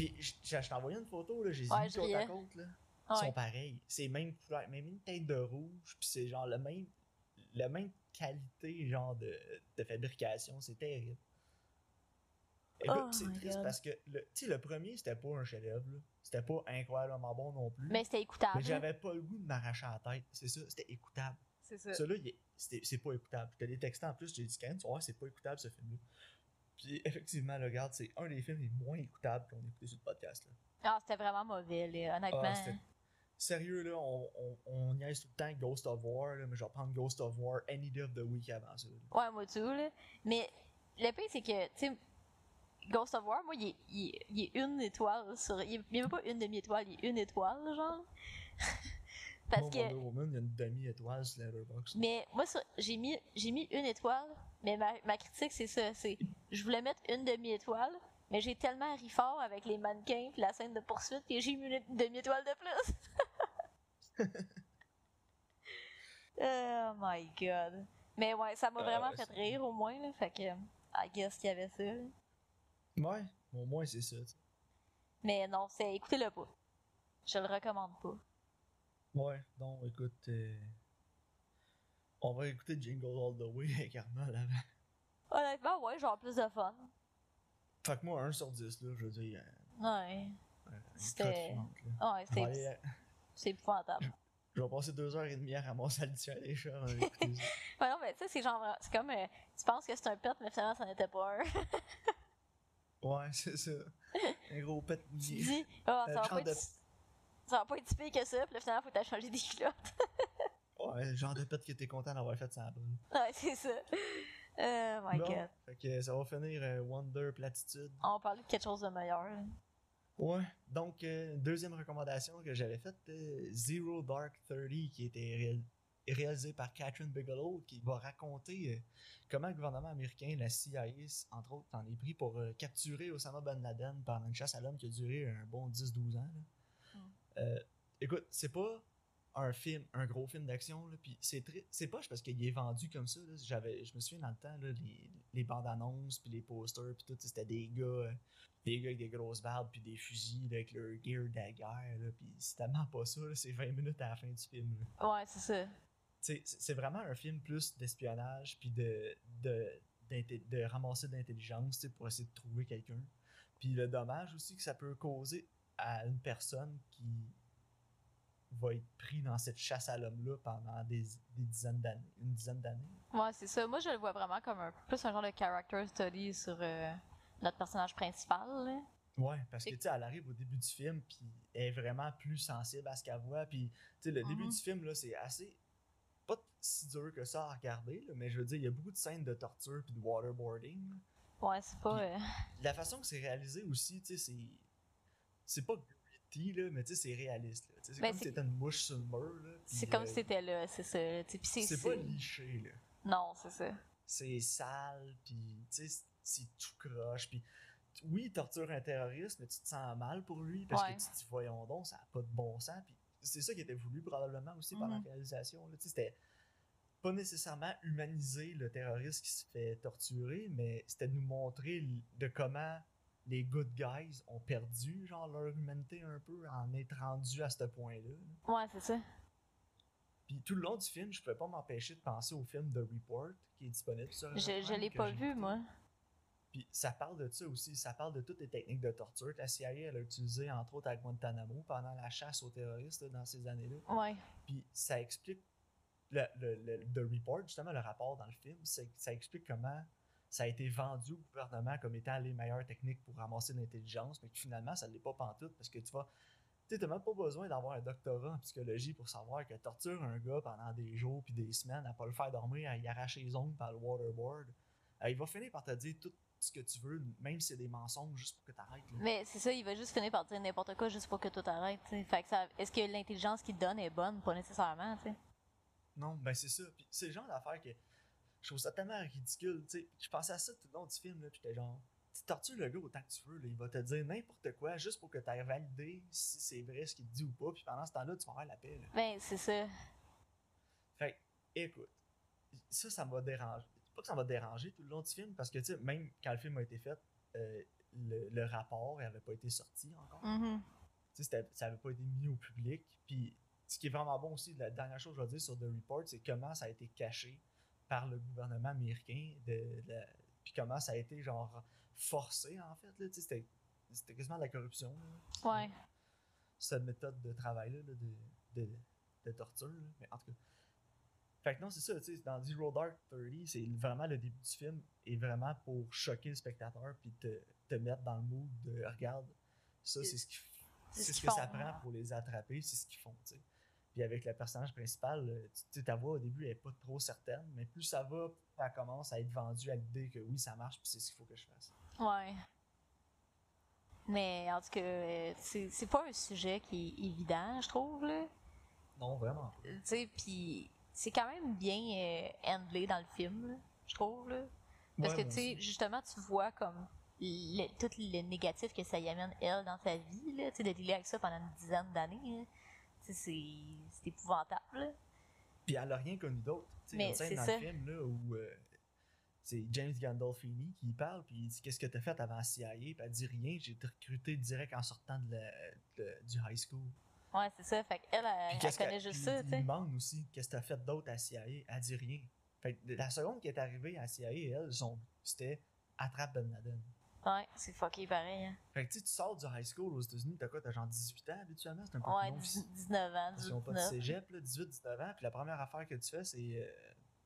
Puis je, je t'ai envoyé une photo, là, j'ai Ouais, mis côte à côte. Là. Ils Ouais. sont pareils. C'est même couleur, même une tête de rouge, puis c'est genre le même, la même qualité genre de, de fabrication. C'est terrible. Écoute, Oh c'est triste God. parce que le, tu sais, le premier, c'était pas un chef-d'œuvre. là. C'était pas incroyablement bon non plus. Mais c'était écoutable. Mais j'avais pas le goût de m'arracher la tête. C'est ça, c'était écoutable. C'est ça. Celui-là, c'est pas écoutable. Je te l'ai texté en plus, j'ai dit, Ken, tu vois, c'est pas écoutable ce film-là. Puis effectivement, le regarde, c'est un des films les moins écoutables qu'on a écouté sur le podcast. Là. Ah, c'était vraiment mauvais, là. Honnêtement. Ah, Sérieux, là, on, on, on niaise tout le temps Ghost of War, là, mais je vais prendre Ghost of War any day of the week avant ça. là. Ouais, moi tout, là. Mais le pire, c'est que, tu sais, Ghost of War, moi, il est, il est- il est une étoile sur. Il est même pas une demi-étoile, il est une étoile, genre. Parce Moi, que. Wonder Woman, il y a une demi-étoile sur Letterboxd. Mais moi, j'ai mis, j'ai mis une étoile, mais ma, ma critique, c'est ça. C'est, je voulais mettre une demi-étoile, mais j'ai tellement ri fort avec les mannequins puis la scène de poursuite que j'ai mis une demi-étoile de plus. oh my god. Mais ouais, ça m'a Ah, vraiment ouais, fait c'est- rire au moins, là. Fait que, I guess qu'il y avait ça. là. Ouais, au moins c'est ça. tu sais. Mais non, c'est, écoutez-le pas. Je le recommande pas. Ouais, donc écoute, euh, on va écouter Jingle All the Way avec Arnold avant. Honnêtement, ouais, genre plus de fun. Fait que moi, 1 sur 10, là, je veux dire, euh, Ouais. euh, C'était-. Ouais, On va c'est, épouvantable. Je vais passer deux heures et demie à ramasser la litière des chats. Ouais, non, mais tu sais, c'est genre, c'est comme, euh, tu penses que c'est un pet, mais finalement, ça n'était pas un. Ouais, c'est ça. Un gros pet tu dis, ah, ça Euh, va pas de- être, ça va pas être si pire que ça, puis là, finalement, faut que t'ailles changer des culottes. Ouais, genre de pet que t'es content d'avoir fait sans bonne. ouais, c'est ça. Oh my Bon, god. Fait que ça va finir euh, Wonder Platitude. On va parler de quelque chose de meilleur. là. Ouais. Donc, euh, deuxième recommandation que j'avais faite, euh, Zero Dark Thirty, qui était réal- réalisé par Catherine Bigelow, qui va raconter comment le gouvernement américain, la CIA, entre autres, en est pris pour capturer Osama Ben Laden pendant une chasse à l'homme qui a duré un bon 10-12 ans. là. Mm. Écoute, c'est pas un film, un gros film d'action, puis c'est c'est poche parce qu'il est vendu comme ça. J'avais, je me souviens dans le temps, là, les, les bandes annonces, puis les posters, puis tout, c'était des gars, euh, des gars avec des grosses barbes, puis des fusils là, avec leur gear de la guerre, puis c'est tellement pas ça, c'est 20 minutes à la fin du film. là. Ouais, c'est ça. C'est vraiment un film plus d'espionnage, puis de, de, de ramasser de l'intelligence tu sais, pour essayer de trouver quelqu'un. Puis le dommage aussi que ça peut causer à une personne qui va être pris dans cette chasse à l'homme-là pendant des, des dizaines d'années, une dizaine d'années. Ouais, c'est ça. Moi, je le vois vraiment comme un, plus un genre de character study sur euh, notre personnage principal. là. Ouais, parce que tu sais, elle arrive au début du film, puis elle est vraiment plus sensible à ce qu'elle voit. Puis, tu sais, le début Mhm. du film, là, c'est assez. Pas si dur que ça à regarder, là, mais je veux dire, il y a beaucoup de scènes de torture puis de waterboarding. Ouais, c'est pas. Euh, La façon que c'est réalisé aussi, tu sais, c'est. C'est pas là, mais tu sais, c'est réaliste. C'est Ben, comme si c'était une mouche sur le mur, c'est comme euh, si c'était là, c'est ça. c'est, pas liché, là. Non, c'est ça. c'est sale, puis tu sais, c'est tout croche, puis oui, torture un terroriste, mais tu te sens mal pour lui, parce Ouais. que tu te dis, voyons donc, ça n'a pas de bon sens, puis c'est ça qui était voulu probablement aussi par la Mhm. réalisation, c'était pas nécessairement humaniser le terroriste qui se fait torturer, mais c'était de nous montrer de comment les good guys ont perdu, genre, leur humanité un peu, en être rendus à ce point-là. là. Ouais, c'est ça. Puis tout le long du film, je pouvais pas m'empêcher de penser au film The Report, qui est disponible sur Je, je l'ai pas vu, moi. Puis ça parle de ça aussi, ça parle de toutes les techniques de torture que la CIA elle a utilisées, entre autres à Guantanamo, pendant la chasse aux terroristes là, dans ces années-là. Ouais. Puis ça explique, le, le, le- The Report, justement, le rapport dans le film, ça explique comment ça a été vendu au gouvernement comme étant les meilleures techniques pour ramasser l'intelligence, mais que finalement, ça ne l'est pas pantoute, parce que tu vas... Tu t'as même pas besoin d'avoir un doctorat en psychologie pour savoir que torture un gars pendant des jours puis des semaines, à pas le faire dormir, à y arracher les ongles par le waterboard, euh, il va finir par te dire tout- ce que tu veux, même si c'est des mensonges, juste pour que t'arrêtes. là. Mais c'est ça, il va juste finir par dire n'importe quoi juste pour que tout arrête, tu sais. Fait que ça, est-ce que l'intelligence qu'il donne est bonne? Pas nécessairement, tu sais. Non, ben c'est ça. C'est le genre d'affaire que je trouve ça tellement ridicule. Tu sais, je pensais à ça tout le long du film, là, puis j'étais genre, tu tortures le gars autant que tu veux, là, il va te dire n'importe quoi juste pour que tu ailles valider si c'est vrai ce qu'il te dit ou pas, puis pendant ce temps-là, tu vas avoir la paix. là. Ben, c'est ça. Fait que, écoute, ça, ça m'a dérangé. Pas que ça m'a dérangé tout le long du film, parce que, tu sais, même quand le film a été fait, euh, le, le rapport n'avait pas été sorti encore. Tu sais, c'était- ça n'avait pas été mis au public. Puis, ce qui est vraiment bon aussi, la dernière chose que je vais dire sur The Report, c'est comment ça a été caché par le gouvernement américain, de, de la- puis comment ça a été, genre, forcé, en fait. Là, c'était, c'était quasiment de la corruption. là. Ouais. cette méthode de travail là, de, de, de torture. là. Mais en tout cas. Fait que non, c'est ça, tu sais, dans Zero Dark 30, c'est vraiment le début du film est vraiment pour choquer le spectateur puis te, te mettre dans le mood de regarde, ça c'est ce qui C'est ce que ça prend pour les attraper, c'est ce qu'ils font, tu sais. Puis avec le personnage principal, euh, tu ta voix au début elle est pas trop certaine, mais plus ça va, plus elle commence à être vendue à l'idée que oui, ça marche, puis c'est ce qu'il faut que je fasse. Ouais. Mais en tout cas, euh, c'est c'est pas un sujet qui est évident, je trouve, là. Non, vraiment. Tu sais, puis c'est quand même bien euh, handlé dans le film, là, je trouve, là. Parce Ouais, que, tu sais, justement, tu vois comme le- tout le négatif que ça y amène, elle, dans sa vie, là. Tu sais, de dealer avec ça pendant une dizaine d'années, là. C'est- épouvantable. Puis elle a rien connu d'autre. Mais Il c'est dans ça. le film là, où euh, c'est James Gandolfini qui parle, puis il dit Qu'est-ce que t'as fait avant CIA Puis elle dit Rien, j'ai été recruté direct en sortant de la- de- du high school. Ouais, c'est ça. Fait qu'elle, elle, elle connaît juste ça, il sais. demande aussi Qu'est-ce que t'as fait d'autre à CIA Elle dit rien. Fait que la seconde qui est arrivée à CIA, elle, c'était Attrape Ben Laden. Ouais, c'est fucké pareil, hein. Fait que tu sais, tu sors du high school aux États-Unis, t'as quoi T'as genre 18 ans habituellement? C'est un peu Ouais, plus long ici. 19 ans, qu'ils n'ont pas de 19. cégep, là, 18-19 ans, puis la première affaire que tu fais, c'est euh,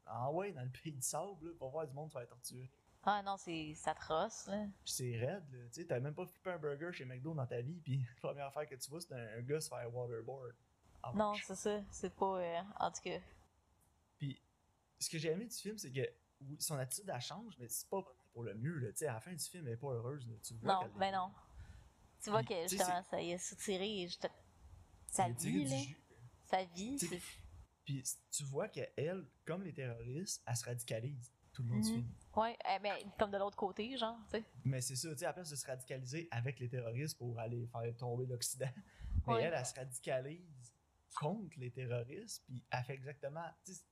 en ouais, dans le pays du sable, là, pour voir du monde se faire torturer. Ah non, c'est atroce, là. C'est raide, là. Tu sais, t'as même pas flippé un burger chez McDo dans ta vie, puis la première affaire que tu vois, c'est un, un gars se faire waterboard. Ah, Non, c'est ça. C'est pas. euh, en tout cas. Puis ce que j'ai aimé du film, c'est que son attitude, elle change, mais c'est pas pour le mieux, là. À la fin du film, elle est pas heureuse, là. Tu vois Non, ben non. Tu vois que justement, ça y est soutiré juste sa vie, là. jus. Sa vie. Puis tu vois qu'elle, comme les terroristes, elle se radicalise tout le long du Mhm. film. Ouais, eh, mais comme de l'autre côté, genre, tu sais. Mais c'est ça, tu sais, à la place de se radicaliser avec les terroristes pour aller faire tomber l'Occident, mais Ouais. elle, elle se radicalise contre les terroristes, puis elle fait exactement,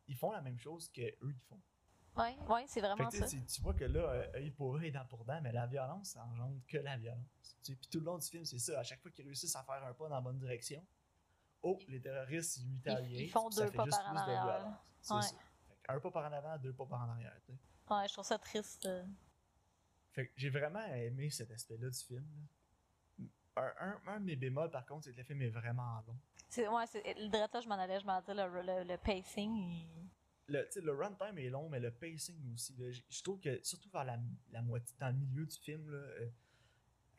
ils font la même chose que eux ils font. Ouais, ouais, c'est vraiment ça. tu, tu vois que là, euh, œil pour œil, dent pour dent, mais la violence, ça engendre que la violence. Tu sais, puis tout le long du film, c'est ça, à chaque fois qu'ils réussissent à faire un pas dans la bonne direction, oh, les terroristes, ils retaliate, ils font puis ça deux pas par en arrière, Ouais. un pas par en avant, deux pas par en arrière. Ouais, je trouve ça triste. euh. Fait que j'ai vraiment aimé cet aspect-là du film. là. Un, un, un de mes bémols, par contre, c'est que le film est vraiment long. C'est, ouais, c'est, le direct là, je m'en allais, je m'en disais, le, le, le pacing, il- Le, le runtime est long, mais le pacing aussi. là, je trouve que, surtout vers la, la moitié, dans le milieu du film, là, euh,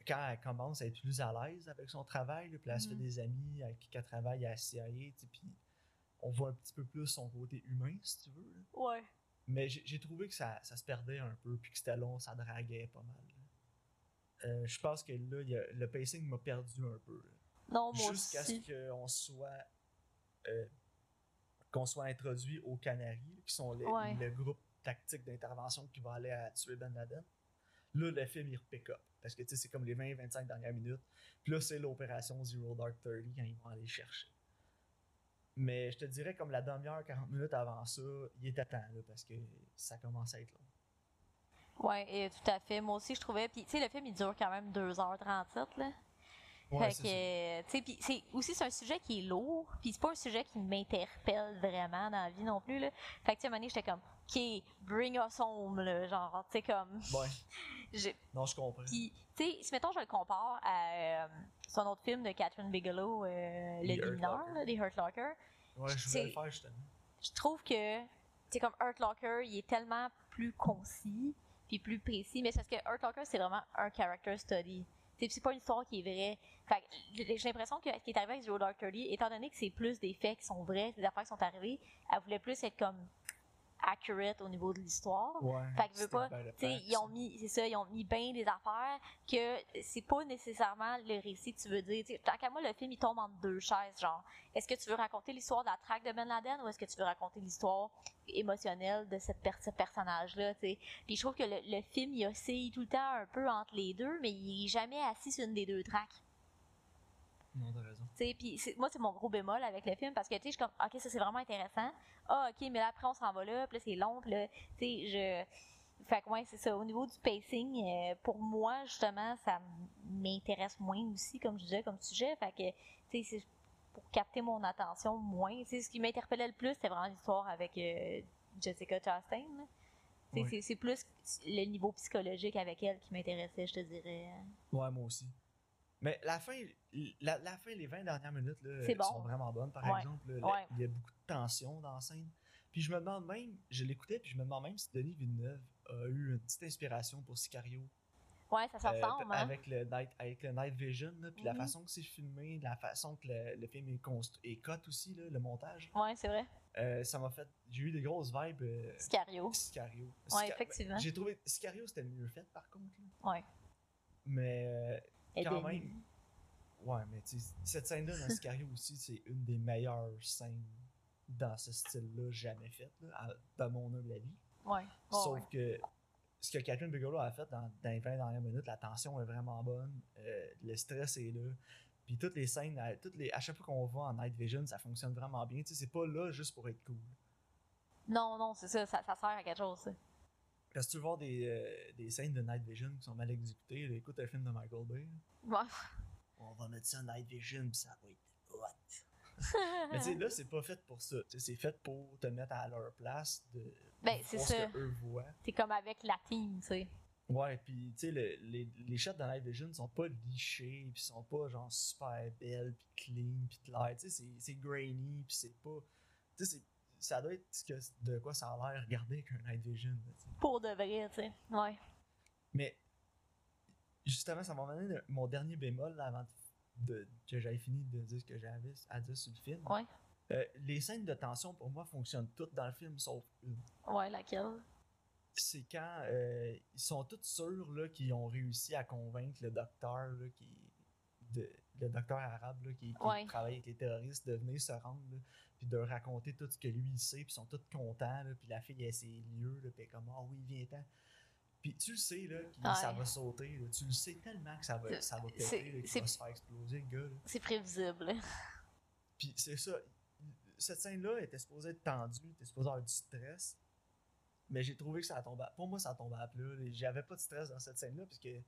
quand elle commence à être plus à l'aise avec son travail, là, puis elle se fait Mhm. des amis avec qui elle travaille à la CIA, puis on voit un petit peu plus son côté humain, si tu veux. là. Ouais. Mais j'ai trouvé que ça, ça se perdait un peu, puis que c'était long, ça draguait pas mal. Euh, je pense que là, il y a- le pacing m'a perdu un peu. Non, moi Jusqu'à ce qu'on soit euh, qu'on soit introduit aux Canaries, qui sont les- Ouais. le groupe tactique d'intervention qui va aller à tuer Ben Laden. Là, le film, il pick up. Parce que tu sais, c'est comme les 20-25 dernières minutes. Puis là, c'est l'opération Zero Dark 30 quand ils vont aller chercher. Mais je te dirais, comme la demi-heure, 40 minutes avant ça, il était temps, là, parce que ça commence à être long. Ouais, et tout à fait. Moi aussi, je trouvais. Puis, tu sais, le film, il dure quand même 2h37, là. Ouais, fait que, tu sais, aussi c'est un sujet qui est lourd, puis c'est pas un sujet qui m'interpelle vraiment dans la vie non plus là. Fait que tu sais, à un moment donné, j'étais comme, ok, bring us home là, genre, tu sais comme, Ouais, non, je comprends. puis tu sais, si mettons je le compare à euh, son autre film de Catherine Bigelow, euh, Le Hurt Mineur, Locker. là, des Hurt Locker, Ouais, je c'est- voulais le faire justement. je trouve que c'est comme Hurt Locker, il est tellement plus concis puis plus précis, mais c'est parce que Hurt Locker c'est vraiment un character study. C'est pas une histoire qui est vraie. Fait j'ai l'impression que ce qui est arrivé avec Zero Dark Thirty, étant donné que c'est plus des faits qui sont vrais, des affaires qui sont arrivées, elle voulait plus être comme accurate au niveau de l'histoire. Ouais. Fait que veux pas, ben Tu ils ont mis, c'est ça, ils ont mis bien des affaires que c'est pas nécessairement le récit que tu veux dire. Tu sais, tant qu'à moi, le film, il tombe entre deux chaises, genre. Est-ce que tu veux raconter l'histoire de la traque de Ben Laden ou est-ce que tu veux raconter l'histoire émotionnelle de cette per- ce personnage-là, tu? Puis je trouve que le, le film, il oscille tout le temps un peu entre les deux, mais il est jamais assis sur une des deux tracks. Non, t'as raison. Puis moi, c'est mon gros bémol avec le film parce que, tu sais, je suis comme, OK, ça c'est vraiment intéressant. Ah, OK, mais là, après, on s'en va là, puis là, c'est long, puis là, tu sais, je. Fait que, ouais, c'est ça. Au niveau du pacing, euh, pour moi, justement, ça m'intéresse moins aussi, comme je disais, comme sujet. Fait que, tu sais, c'est pour capter mon attention moins. Tu sais, ce qui m'interpellait le plus, c'était vraiment l'histoire avec euh, Jessica Chastain. Oui. C'est plus le niveau psychologique avec elle qui m'intéressait, je te dirais. Ouais, moi aussi. Mais la fin, la, la fin, les 20 dernières minutes, là, bon. sont vraiment bonnes, par Ouais. exemple. là, la- Ouais. Il y a beaucoup de tension dans la scène. Puis je me demande même, je l'écoutais, puis je me demande même si Denis Villeneuve a eu une petite inspiration pour Sicario. Ouais, ça se Euh, hein? avec, le night, avec le Night Vision, là, puis la Mhm. façon que c'est filmé, la façon que le, le film est construit, et cut aussi, là, le montage. Ouais, c'est vrai. Euh, ça m'a fait. J'ai eu des grosses vibes. euh, Sicario. Sicario. Ouais, Sica- effectivement. J'ai trouvé. Sicario, c'était mieux fait, par contre. là. Ouais. Mais. Et quand même. Ouais, mais tu cette scène-là dans Sicario aussi, c'est une des meilleures scènes dans ce style-là jamais à- dans mon humble avis. Ouais. ouais, Sauf ouais. que ce que Catherine Bigelow a fait dans, dans les 20 dernières minutes, la tension est vraiment bonne, euh, le stress est là. Puis toutes les scènes, à, toutes les, à chaque fois qu'on va en Night Vision, ça fonctionne vraiment bien. Tu sais, c'est pas là juste pour être cool. Non, non, c'est ça, ça, ça sert à quelque chose, ça. Parce que tu veux voir des, euh, des scènes de Night Vision qui sont mal exécutées, là, écoute un film de Michael Bay. là. Ouais. On va mettre ça en Night Vision, puis ça va être hot. Mais tu sais, là, c'est pas fait pour ça. C'est fait pour te mettre à leur place, de Ben, voir c'est ce ça. que eux voient. T'es comme avec la team, tu sais. Ouais, puis tu sais, le- les, les shots de Night Vision sont pas lichés, puis sont pas genre super belles, puis clean, puis claires. Tu sais, c'est- c'est grainy, puis c'est pas. Tu sais, c'est- ça doit être ce que, de quoi ça a l'air regarder qu'un Night Vision. Pour de vrai, tu sais. Ouais. Mais justement, ça m'a amené mon dernier bémol là, avant de, que j'aille fini de dire ce que j'avais à dire sur le film. Ouais. Euh, les scènes de tension, pour moi, fonctionnent toutes dans le film, sauf une. Ouais, laquelle? c'est quand euh, ils sont tous sûrs là, qu'ils ont réussi à convaincre le docteur là, qui de, le docteur arabe là, qui, qui Ouais. travaille avec les terroristes de venir se rendre là, puis de raconter tout ce que lui il sait puis ils sont tous contents là, puis la fille elle a ses lieux là, puis comme ah oui viens-t'en puis tu le sais là que ça va sauter là. tu le sais tellement que ça va ça va péter là, qu'il va se faire exploser le gars là. C'est prévisible. là. Puis c'est ça. Cette scène-là était supposée être tendue, était supposée avoir du stress. Mais j'ai trouvé que ça a tombé. à- Pour moi, ça a tombé à plat. là. J'avais pas de stress dans cette scène-là, parce que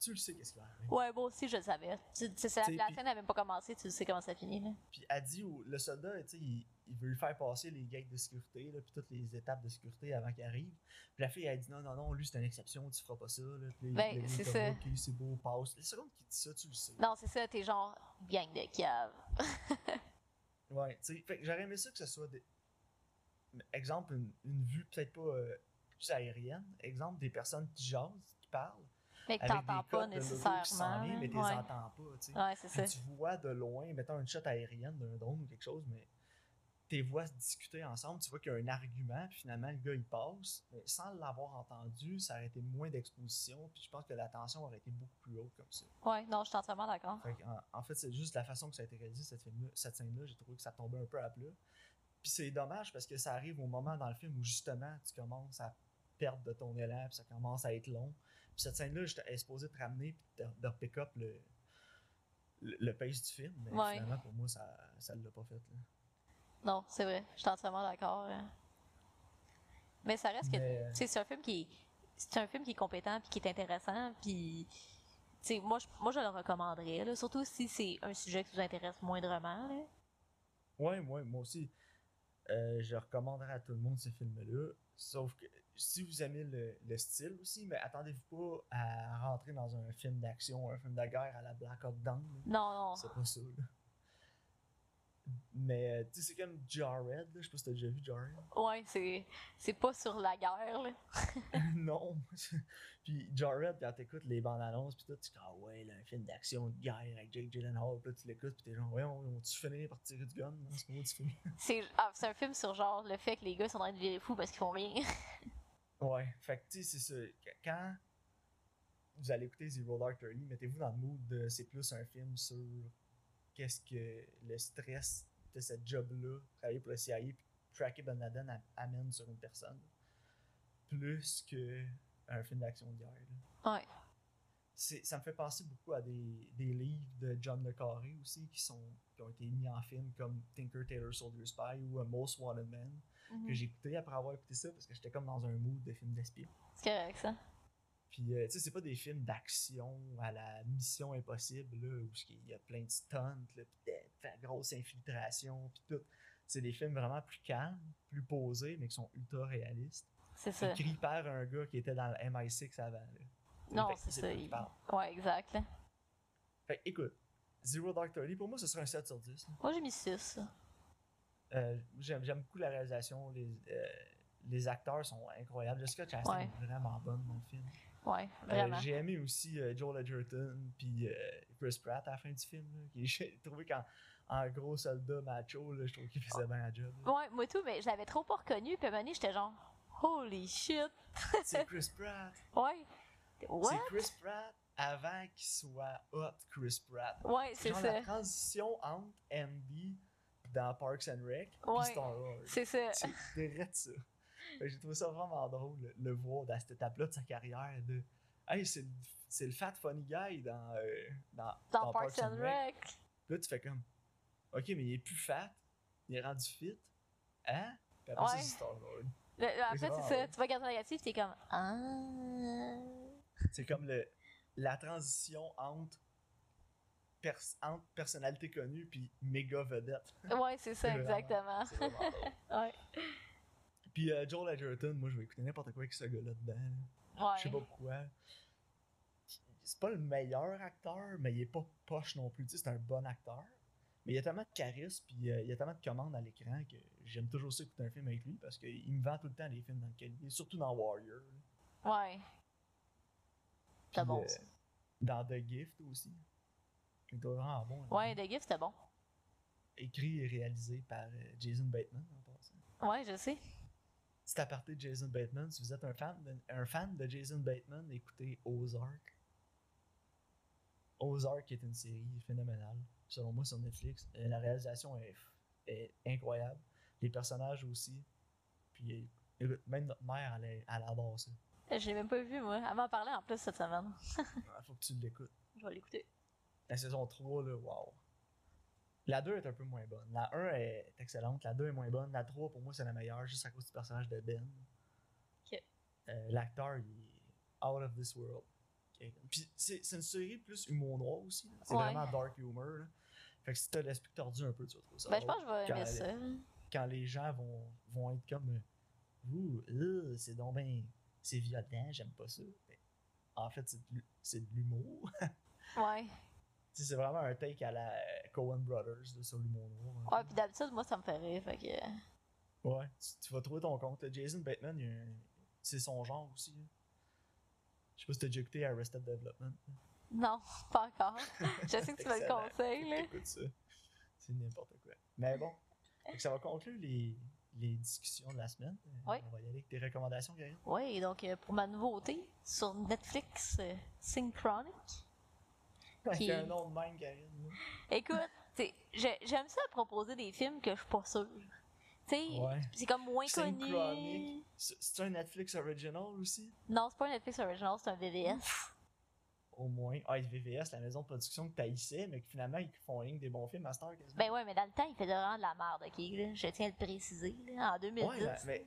tu le sais qu'est-ce qui va arriver. Ouais, moi aussi, je le savais. Tu- tu sais, T'sais, la scène n'avait pas commencé, tu sais comment ça finit, là. Puis elle dit, le soldat, il, il veut lui faire passer les gates de sécurité, là, puis toutes les étapes de sécurité avant qu'il arrive. Puis la fille, elle dit, non, non, non, lui, c'est une exception, tu feras pas ça. Là. Puis Ben, c'est ça. Ok, c'est beau, passe. La seconde qu'il dit ça, tu le sais. Non, c'est ça, t'es genre gang de cave. Ouais, tu sais, fait j'aurais aimé ça que ce soit des. Exemple, une, une vue peut-être pas euh, plus aérienne. Exemple, des personnes qui jasent, qui parlent. Mais que t'entends pas qui nécessairement. s'en viennent, mais tu les ouais. entends pas, tu sais. ouais, c'est ça. Puis tu vois de loin, mettons une shot aérienne d'un drone ou quelque chose, mais tes voix se discuter ensemble, tu vois qu'il y a un argument, puis finalement le gars il passe, mais sans l'avoir entendu, ça aurait été moins d'exposition, puis je pense que la tension aurait été beaucoup plus haute comme ça. Ouais, non, je suis entièrement d'accord. Fait en, en fait, c'est juste la façon que ça a été réalisé, cette, cette scène-là, j'ai trouvé que ça tombait un peu à plat. Puis c'est dommage parce que ça arrive au moment dans le film où justement tu commences à perdre de ton élan, puis ça commence à être long. Puis cette scène-là, j'étais- supposée te ramener, puis de, de pick up le, le, le pace du film, mais Ouais. finalement pour moi, ça ça l'a pas fait. là. Non, c'est vrai, je suis entièrement d'accord. hein. Mais ça reste que, Mais- c'est un film qui est, c'est un film qui est compétent puis qui est intéressant puis, moi, je, moi, je le recommanderais, là, surtout si c'est un sujet qui vous intéresse moindrement, là. Ouais, ouais, moi aussi. Euh, je recommanderais à tout le monde ce film-là. Sauf que si vous aimez le, le style aussi, mais attendez-vous pas à rentrer dans un film d'action, un film de guerre à la Black Hawk Down. Non, non. C'est pas ça, là. Mais, tu sais, c'est comme Jarred, là. Je sais pas si t'as déjà vu Jarred. Ouais, c'est, c'est pas sur la guerre, là. non. puis Jarred, quand t'écoutes les bandes annonces, pis tout, tu dis, ah ouais, là, un film d'action de guerre avec Jake Gyllenhaal, pis là, tu l'écoutes, pis t'es genre, ouais, on, on tu finir par tirer du gun? Dans ce moment du film? C'est, ah, c'est un film sur genre le fait que les gars sont en train de virer fous parce qu'ils font rien. ouais, fait que, tu sais, c'est ça. Qu- Quand vous allez écouter Zero Dark Thirty, mettez-vous dans le mood de c'est plus un film sur qu'est-ce que le stress de cette job-là, travailler pour le CIA, puis tracker Ben Laden am- amène sur une personne, plus que un film d'action de guerre. là. Ouais. Ça me fait penser beaucoup à des, des livres de John Le Carré aussi qui, sont, qui ont été mis en film comme Tinker Tailor Soldier Spy ou A Most Wanted Man que j'ai écouté après avoir écouté ça parce que j'étais comme dans un mood de film d'espion. C'est correct, ça. Puis, euh, tu sais, c'est pas des films d'action à la mission impossible, là, où il y a plein de stunts, là, puis de, grosse infiltration, puis tout. C'est des films vraiment plus calmes, plus posés, mais qui sont ultra réalistes. C'est ça. Écrit par un gars qui était dans le MI6 avant. Là. Non, c'est ça. il-. Ouais, exact, là. Fait que, écoute, Zero Dark Thirty, pour moi, ce serait un 7 sur 10. là. Moi, j'ai mis 6. Euh, j'aime, j'aime beaucoup la réalisation, les, euh, les acteurs sont incroyables. Jessica Chastain Ouais. est vraiment bonne dans le film. Ouais, Euh, vraiment. j'ai aimé aussi euh, Joel Edgerton puis Chris Pratt à la fin du film. J'ai trouvé qu'en en gros soldat macho, là, je trouve qu'il faisait bien la job. là. Ouais, moi tout, mais je l'avais trop pas reconnu, puis à un moment j'étais genre, holy shit. C'est Chris Pratt. Ouais. C'est Chris Pratt avant qu'il soit hot Chris Pratt. Ouais, c'est ça. la transition entre Andy dans Parks and Rec Ouais. Star Wars. C'est ça. C'est ça. J'ai trouvé ça vraiment drôle, le, voir dans cette étape-là de sa carrière. De, hey, c'est le, fat funny guy dans, euh, dans, Dans Parks and Rec. Là, tu fais comme, ok, mais il est plus fat, il est rendu fit. Hein? Puis après, Ouais. c'est Star Lord. Le- le- fait, c'est ça. Tu vas regarder négatif, t'es comme, ah. C'est comme le, la transition entre, pers- entre personnalité connue puis méga vedette. Ouais, c'est ça, exactement. Vraiment. Ouais. Puis euh, Joel Edgerton, moi, je vais écouter n'importe quoi avec ce gars-là dedans. là. Je sais Ouais. pas pourquoi. C'est pas le meilleur acteur, mais il est pas poche non plus. Tu sais, c'est un bon acteur. Mais il y a tellement de charisme, puis euh, il y a tellement de commandes à l'écran que j'aime toujours ça écouter un film avec lui parce qu'il me vend tout le temps les films dans lesquels il est, surtout dans Warrior. là. Ouais. C'est bon. euh, ça. dans The Gift aussi. Il était vraiment bon. Ouais, The Gift, c'était bon. Écrit et réalisé par euh, Jason Bateman en passant. Ouais, je sais. Petit aparté de Jason Bateman, si vous êtes un fan de, un fan de Jason Bateman, écoutez Ozark. Ozark est une série phénoménale, selon moi, sur Netflix. Euh, La réalisation est, est incroyable. Les personnages aussi. Puis, euh, écoute, même notre mère, elle, elle adore ça. Je l'ai même pas vu, moi. Elle m'en parlait en plus cette semaine. Il faut que tu l'écoutes. Je vais l'écouter. La saison 3, là, wow. La 2 est un peu moins bonne. La 1 est excellente. La 2 est moins bonne. La 3, pour moi, c'est la meilleure, juste à cause du personnage de Ben. Euh, L'acteur, il est out of this world. Puis c'est une série plus humour noir aussi. C'est Ouais. vraiment dark humor. là. Fait que si t'as l'esprit tordu un peu, tu vas trouver ça. Ben, je pense que je vais Quand aimer elle- ça. Quand les gens vont, vont être comme Ouh, euh, c'est donc ben. C'est violent, j'aime pas ça. Ben, en fait, c'est de l'humour. Ouais. C'est vraiment un take à la euh, Coen Brothers là, sur l'humour noir. Ouais, puis d'habitude, moi, ça me fait rire. Fait que. Ouais, tu, tu vas trouver ton compte. là. Jason Bateman, un- c'est son genre aussi. là. Je sais pas si t'as déjà écouté Arrested Development. Non, pas encore. Je sais que tu me le conseilles, là. Écoute ça. C'est n'importe quoi. Mais bon, ça va conclure les, les discussions de la semaine. Oui. On va y aller avec tes recommandations, Karine. Oui, donc euh, pour ma nouveauté sur Netflix, euh, Synchronic. Avec Qui- un nom de même, Karine. Écoute, j'aime ça proposer des films que je suis pas sûre. Ouais. c'est comme moins connu. C'est un Netflix original aussi? Non, c'est pas un Netflix original, c'est un VVS. Au moins. Ah, VVS, la maison de production que t'haïssais, mais que finalement, ils font que des bons films à quasiment. Ben ouais, mais dans le temps, il fait vraiment de la merde, ok? Là. Je tiens à le préciser. Là, en 2010. Ouais, ben, mais.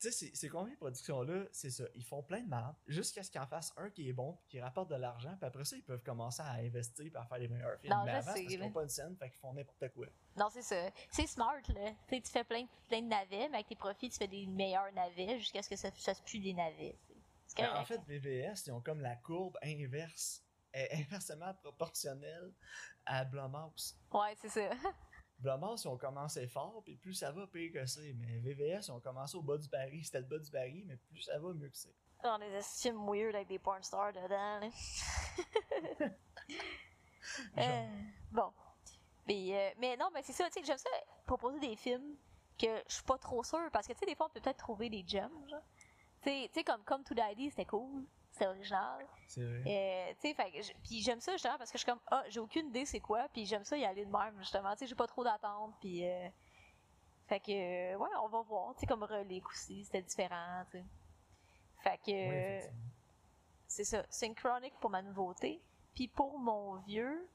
Tu sais, ces- ces compagnies de production-là, c'est ça. Ils font plein de merde jusqu'à ce qu'ils en fassent un qui est bon, qui rapporte de l'argent, puis après ça, ils peuvent commencer à investir et à faire les meilleurs films. Non, mais avant, parce qu'ils n'ont pas une scène, fait qu'ils font n'importe quoi. Non, c'est ça. C'est smart, là. Tu fais plein, plein de navets, mais avec tes profits, tu fais des meilleurs navets jusqu'à ce que ça fasse plus des navets. C'est correct. en fait, VVS, ils ont comme la courbe inverse, est inversement proportionnelle à Blumhouse. Ouais, c'est ça. Blumhouse, ils ont commencé fort, puis plus ça va, pire que c'est. Mais VVS, ils ont commencé au bas du baril. C'était le bas du baril, mais plus ça va, mieux que c'est. Dans des films weird avec des porn stars dedans, là. Euh, bon. Mais, euh, mais non, mais c'est ça, tu sais, j'aime ça proposer des films que je suis pas trop sûre, parce que, tu sais, des fois, on peut peut-être trouver des gems, genre. Tu sais- tu sais, comme Come to Daddy, c'était cool, c'était original. C'est vrai. Euh, fait je- puis j'aime ça justement parce que je suis comme, ah, j'ai aucune idée c'est quoi, puis j'aime ça y aller de même, justement. Tu sais, j'ai pas trop d'attente, puis. euh, fait que, euh, ouais, on va voir. Tu sais, comme Relic aussi, c'était différent, tu sais. Fait que. Oui, c'est ça. Synchronic pour ma nouveauté. Puis pour mon vieux,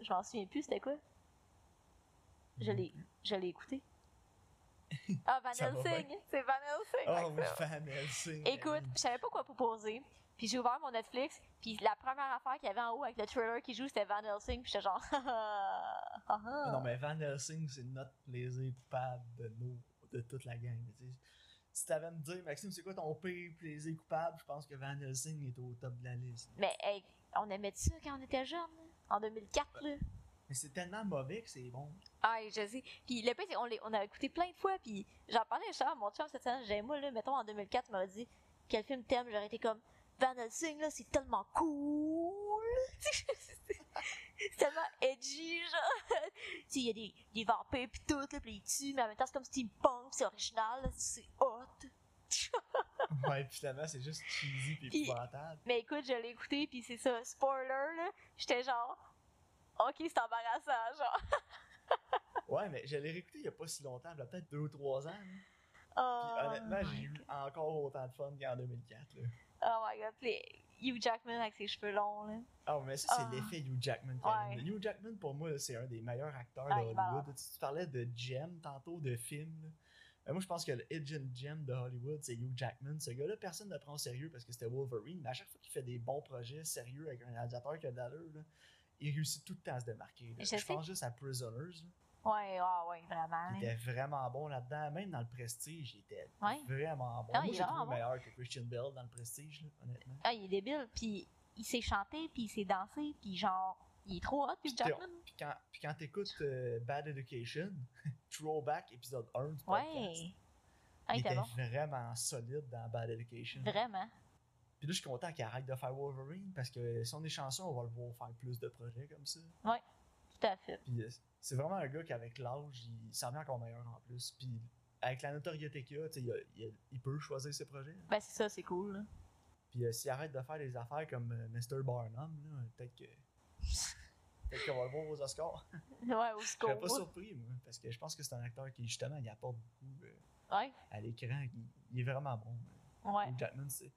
je m'en souviens plus, c'était quoi? Je l'ai, je l'ai écouté. Ah, Van Helsing! C'est Van Helsing! Oh Van Helsing. Écoute, je savais pas quoi proposer. Puis j'ai ouvert mon Netflix, puis la première affaire qu'il y avait en haut avec le trailer qui joue, c'était Van Helsing, puis j'étais genre... ah, ah. Ah Non, mais Van Helsing, c'est notre plaisir coupable de nous, de toute la gang. tu sais. Si t'avais me dire, Maxime, c'est quoi ton pire plaisir coupable, je pense que Van Helsing est au top de la liste. Mais hey, on aimait ça quand on était jeunes, là, en 2004, là. Mais c'est tellement mauvais que c'est bon. Ah, je sais. Puis le pire, les- on a écouté plein de fois, puis j'en parlais à mon chum cette semaine. J'ai moi, là, mettons, en 2004, il m'avait dit quel film t'aimes? J'aurais été comme Van Helsing, là, c'est tellement cool. c'est tellement edgy, genre. il y a des, des vampires, puis tout, là, puis ils tuent, mais en même temps, c'est comme steampunk, c'est original, c'est hot. Ouais, puis finalement, c'est juste cheesy pis épouvantable. Mais écoute, je l'ai écouté, puis c'est ça, spoiler, là, j'étais genre, ok, c'est embarrassant, genre. Ouais, mais je l'ai réécouté il y a pas si longtemps, il y a peut-être deux ou trois ans. là. Oh honnêtement, my j'ai eu encore autant de fun qu'en 2004. Là. Oh my god, puis Hugh Jackman avec ses cheveux longs, là. Ah, mais ça, c'est Ah. l'effet Hugh Jackman. Ouais. Hugh Jackman, pour moi, c'est un des meilleurs acteurs Ah, de Hollywood. Tu, tu parlais de Gem tantôt, de film. Ben, moi, je pense que le Hidden Gem de Hollywood, c'est Hugh Jackman. Ce gars-là, personne ne le prend au sérieux parce que c'était Wolverine. Mais à chaque fois qu'il fait des bons projets sérieux avec un réalisateur qui a de l'allure, il réussit tout le temps à se démarquer. Je pense juste à Prisoners. là. Ouais, ah ouais, vraiment. Il était vraiment bon là-dedans. Même dans le Prestige, il était Ouais. vraiment bon. Ah, Moi, il est j'ai trouvé vraiment bon. meilleur que Christian Bale dans le Prestige, là, honnêtement. Ah, il est débile, puis il sait chanter, puis il sait danser, puis genre, il est trop hot, Hugh Jackman. Puis quand, puis quand t'écoutes euh, Bad Education, Throwback, épisode 1 du podcast, Ouais. Ah, il était bon. vraiment solide dans Bad Education. Vraiment. Puis là, je suis content qu'il arrête de faire Wolverine parce que si on est chanceux, on va le voir faire plus de projets comme ça. Tout à fait. Puis euh, c'est vraiment un gars qui, avec l'âge, il s'en vient encore meilleur en plus. Puis avec la notoriété qu'il a, il, a- il a- il peut choisir ses projets. Ben, c'est ça, c'est cool. là. Puis euh, s'il arrête de faire des affaires comme euh, Mr. Barnum, là, peut-être que. Peut-être qu'on va le voir aux Oscars. Ouais, au Je score. serais pas surpris, moi, parce que je pense que c'est un acteur qui, justement, il apporte beaucoup euh, Ouais, à l'écran. Il, il est vraiment bon. ouais. Jackman, c'est.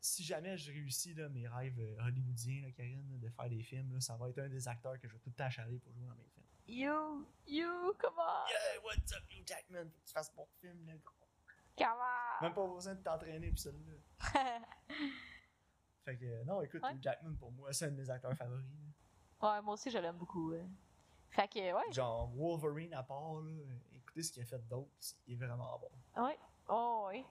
Si jamais je réussis là, mes rêves euh, hollywoodiens, là, Karine, là, de faire des films, là, ça va être un des acteurs que je vais tout le temps achaler pour jouer dans mes films. You, you, comment? Yeah, what's up, Hugh Jackman? Faut que tu fasses mon film, là, gros. Comment? Même pas besoin de t'entraîner pour celui-là. Fait que, euh, non, écoute, Ouais. Jackman, pour moi, c'est un de mes acteurs favoris. ouais, moi aussi, je l'aime beaucoup. ouais. Fait que, ouais. Genre, Wolverine à part, là, écoutez ce qu'il a fait d'autre, il est vraiment bon. Ouais. Oh, oui.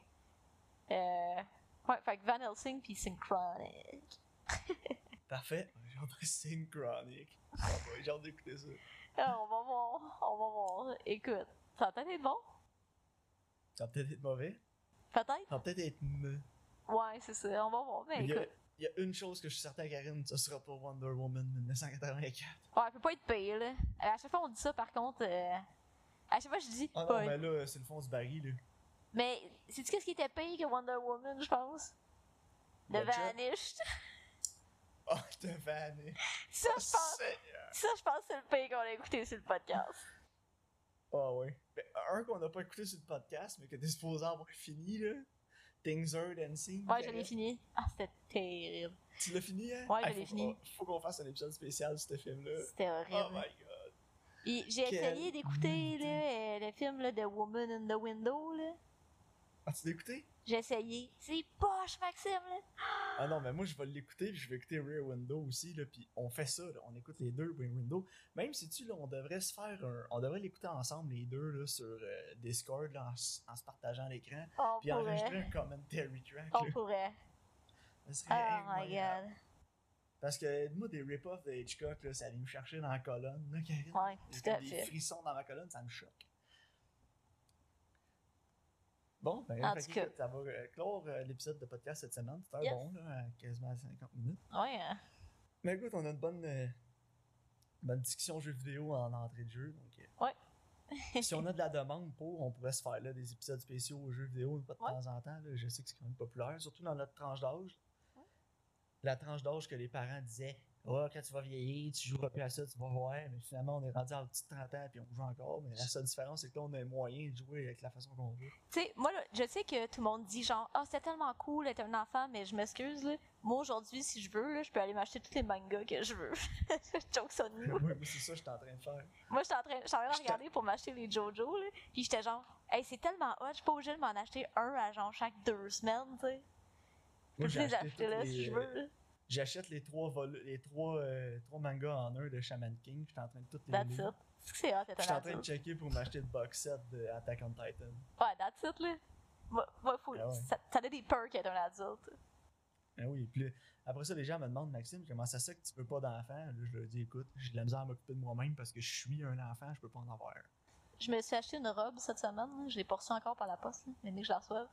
Euh. Ouais, fait que Van Helsing puis Synchronic. Parfait. J'ai Synchronic. Ouais, J'ai hâte d'écouter ça. Ah, on va voir. On va voir. Écoute, ça va peut-être être bon. Ça va peut-être être mauvais. Peut-être. Ça va peut-être être me. Ouais, c'est ça. On va voir. Mais Mais il y, a, écoute. il y a une chose que je suis certain, Karine, ce sera pas Wonder Woman 1984. Ouais, elle peut pas être pire, là. Euh, À chaque fois, on dit ça, par contre. euh, À chaque fois, je dis. Ah non, ouais. mais là, c'est le fond du baril, là. Mais, sais-tu qu'est-ce qui était pire que Wonder Woman, je pense? The? Vanished. Oh, te vanné. Ça, je pense. Ça, je pense que c'est le pire qu'on a écouté sur le podcast. Ah ouais. Ben, un qu'on n'a pas écouté sur le podcast, mais que t'es supposé avoir fini, là. Things and Seen. Ouais, je l'ai fini. Ah, c'était terrible. Tu l'as fini, hein? Ouais, je l'ai fini. oh, Faut qu'on fasse un épisode spécial sur ce film-là. C'était Oh horrible. my god. J'ai essayé d'écouter euh, le film là, de Woman in the Window. Là. Ah, tu l'as écouté? J'ai essayé. C'est poche, Maxime. Là. Ah non, mais moi je vais l'écouter, puis je vais écouter Rear Window aussi, là, puis on fait ça, là, on écoute les deux Rear Window. Même si tu là, on devrait se faire un, on devrait l'écouter ensemble les deux là sur euh, Discord là, en, se partageant l'écran, puis enregistrer un commentary track. On là. pourrait. Ça serait Oh my god. Parce que moi, des rip-offs de Hitchcock, là, ça allait me chercher dans la colonne. Là. Ouais, tout à des fait. frissons dans ma colonne, ça me choque. Bon, ben, En tout cas. ça va euh, clore euh, l'épisode de podcast cette semaine. C'était Yes. bon, là, à quasiment 50 minutes. Ouais, hein. Mais écoute, on a une bonne, euh, bonne discussion jeux vidéo en entrée de jeu. Donc, euh, Ouais. si on a de la demande pour, on pourrait se faire là, des épisodes spéciaux aux jeux vidéo pas de Ouais. temps en temps. là. Je sais que c'est quand même populaire, surtout dans notre tranche d'âge. Ouais. La tranche d'âge que les parents disaient Oh, quand tu vas vieillir, tu joueras plus à ça, tu vas voir. Mais finalement, on est rendu à petit 30 ans puis on joue encore. Mais la seule différence, c'est que là, on a moyen de jouer avec la façon qu'on veut. Tu sais, moi, là, je sais que tout le monde dit genre, ah, c'était tellement cool d'être un enfant, mais je m'excuse, là. Moi, aujourd'hui, si je veux, là, je peux aller m'acheter tous les mangas que je veux. Joke on you. moi, moi, c'est ça que je suis en train de faire. Moi, j'étais en train, en train de regarder pour m'acheter les JoJo, là. Puis j'étais genre, hey, c'est tellement hot, je suis pas obligée de m'en acheter un à genre chaque deux semaines, tu sais. Je peux les acheter là les, si je veux. J'achète les trois vol- les trois, euh, trois mangas en un de Shaman King. Je suis en train de toutes les That's lire. it. C'est hot, Je d'être suis un en train de checker pour m'acheter le box set de Attack on Titan. Ouais, that's it, là. Moi, moi, faut, Ah ouais. ça, ça a des perks d'être un adulte. Ah oui, puis après ça, les gens me demandent, Maxime, comment ça se fait que tu veux pas d'enfant? Là, je leur dis, écoute, j'ai de la misère à m'occuper de moi-même parce que je suis un enfant, je peux pas en avoir. un. Je me suis acheté une robe cette semaine, là. je l'ai pas reçue encore par la poste, là, mais dès que je la reçoive.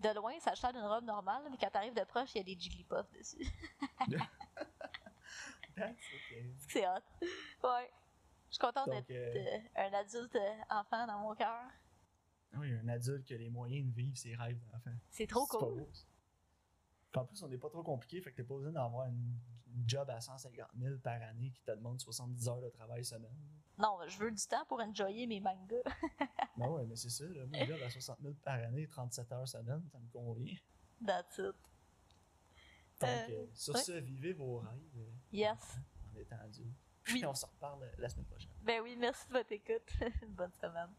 De loin, ça a l'air d'une robe normale, mais quand t'arrives de proche, il y a des Jigglypuff dessus. Okay. c'est hot. Ouais. Je suis contente d'être euh, euh, un adulte euh, enfant dans mon cœur. oui, un adulte qui a les moyens de vivre ses rêves d'enfant. C'est trop pas cool. beau, En plus, on n'est pas trop compliqué, fait que t'es pas besoin d'avoir une job à 150 000 par année qui te demande 70 heures de travail semaine. Non, je veux du temps pour enjoyer mes mangas. Ben ouais, mais c'est ça, là, mon job à 60 000 par année, 37 heures semaine, ça me convient. That's it. Donc, Euh, sur ce, vivez vos rêves Yes. en étant adulte. Oui. Puis on se reparle la semaine prochaine. Ben oui, merci de votre écoute. Bonne semaine.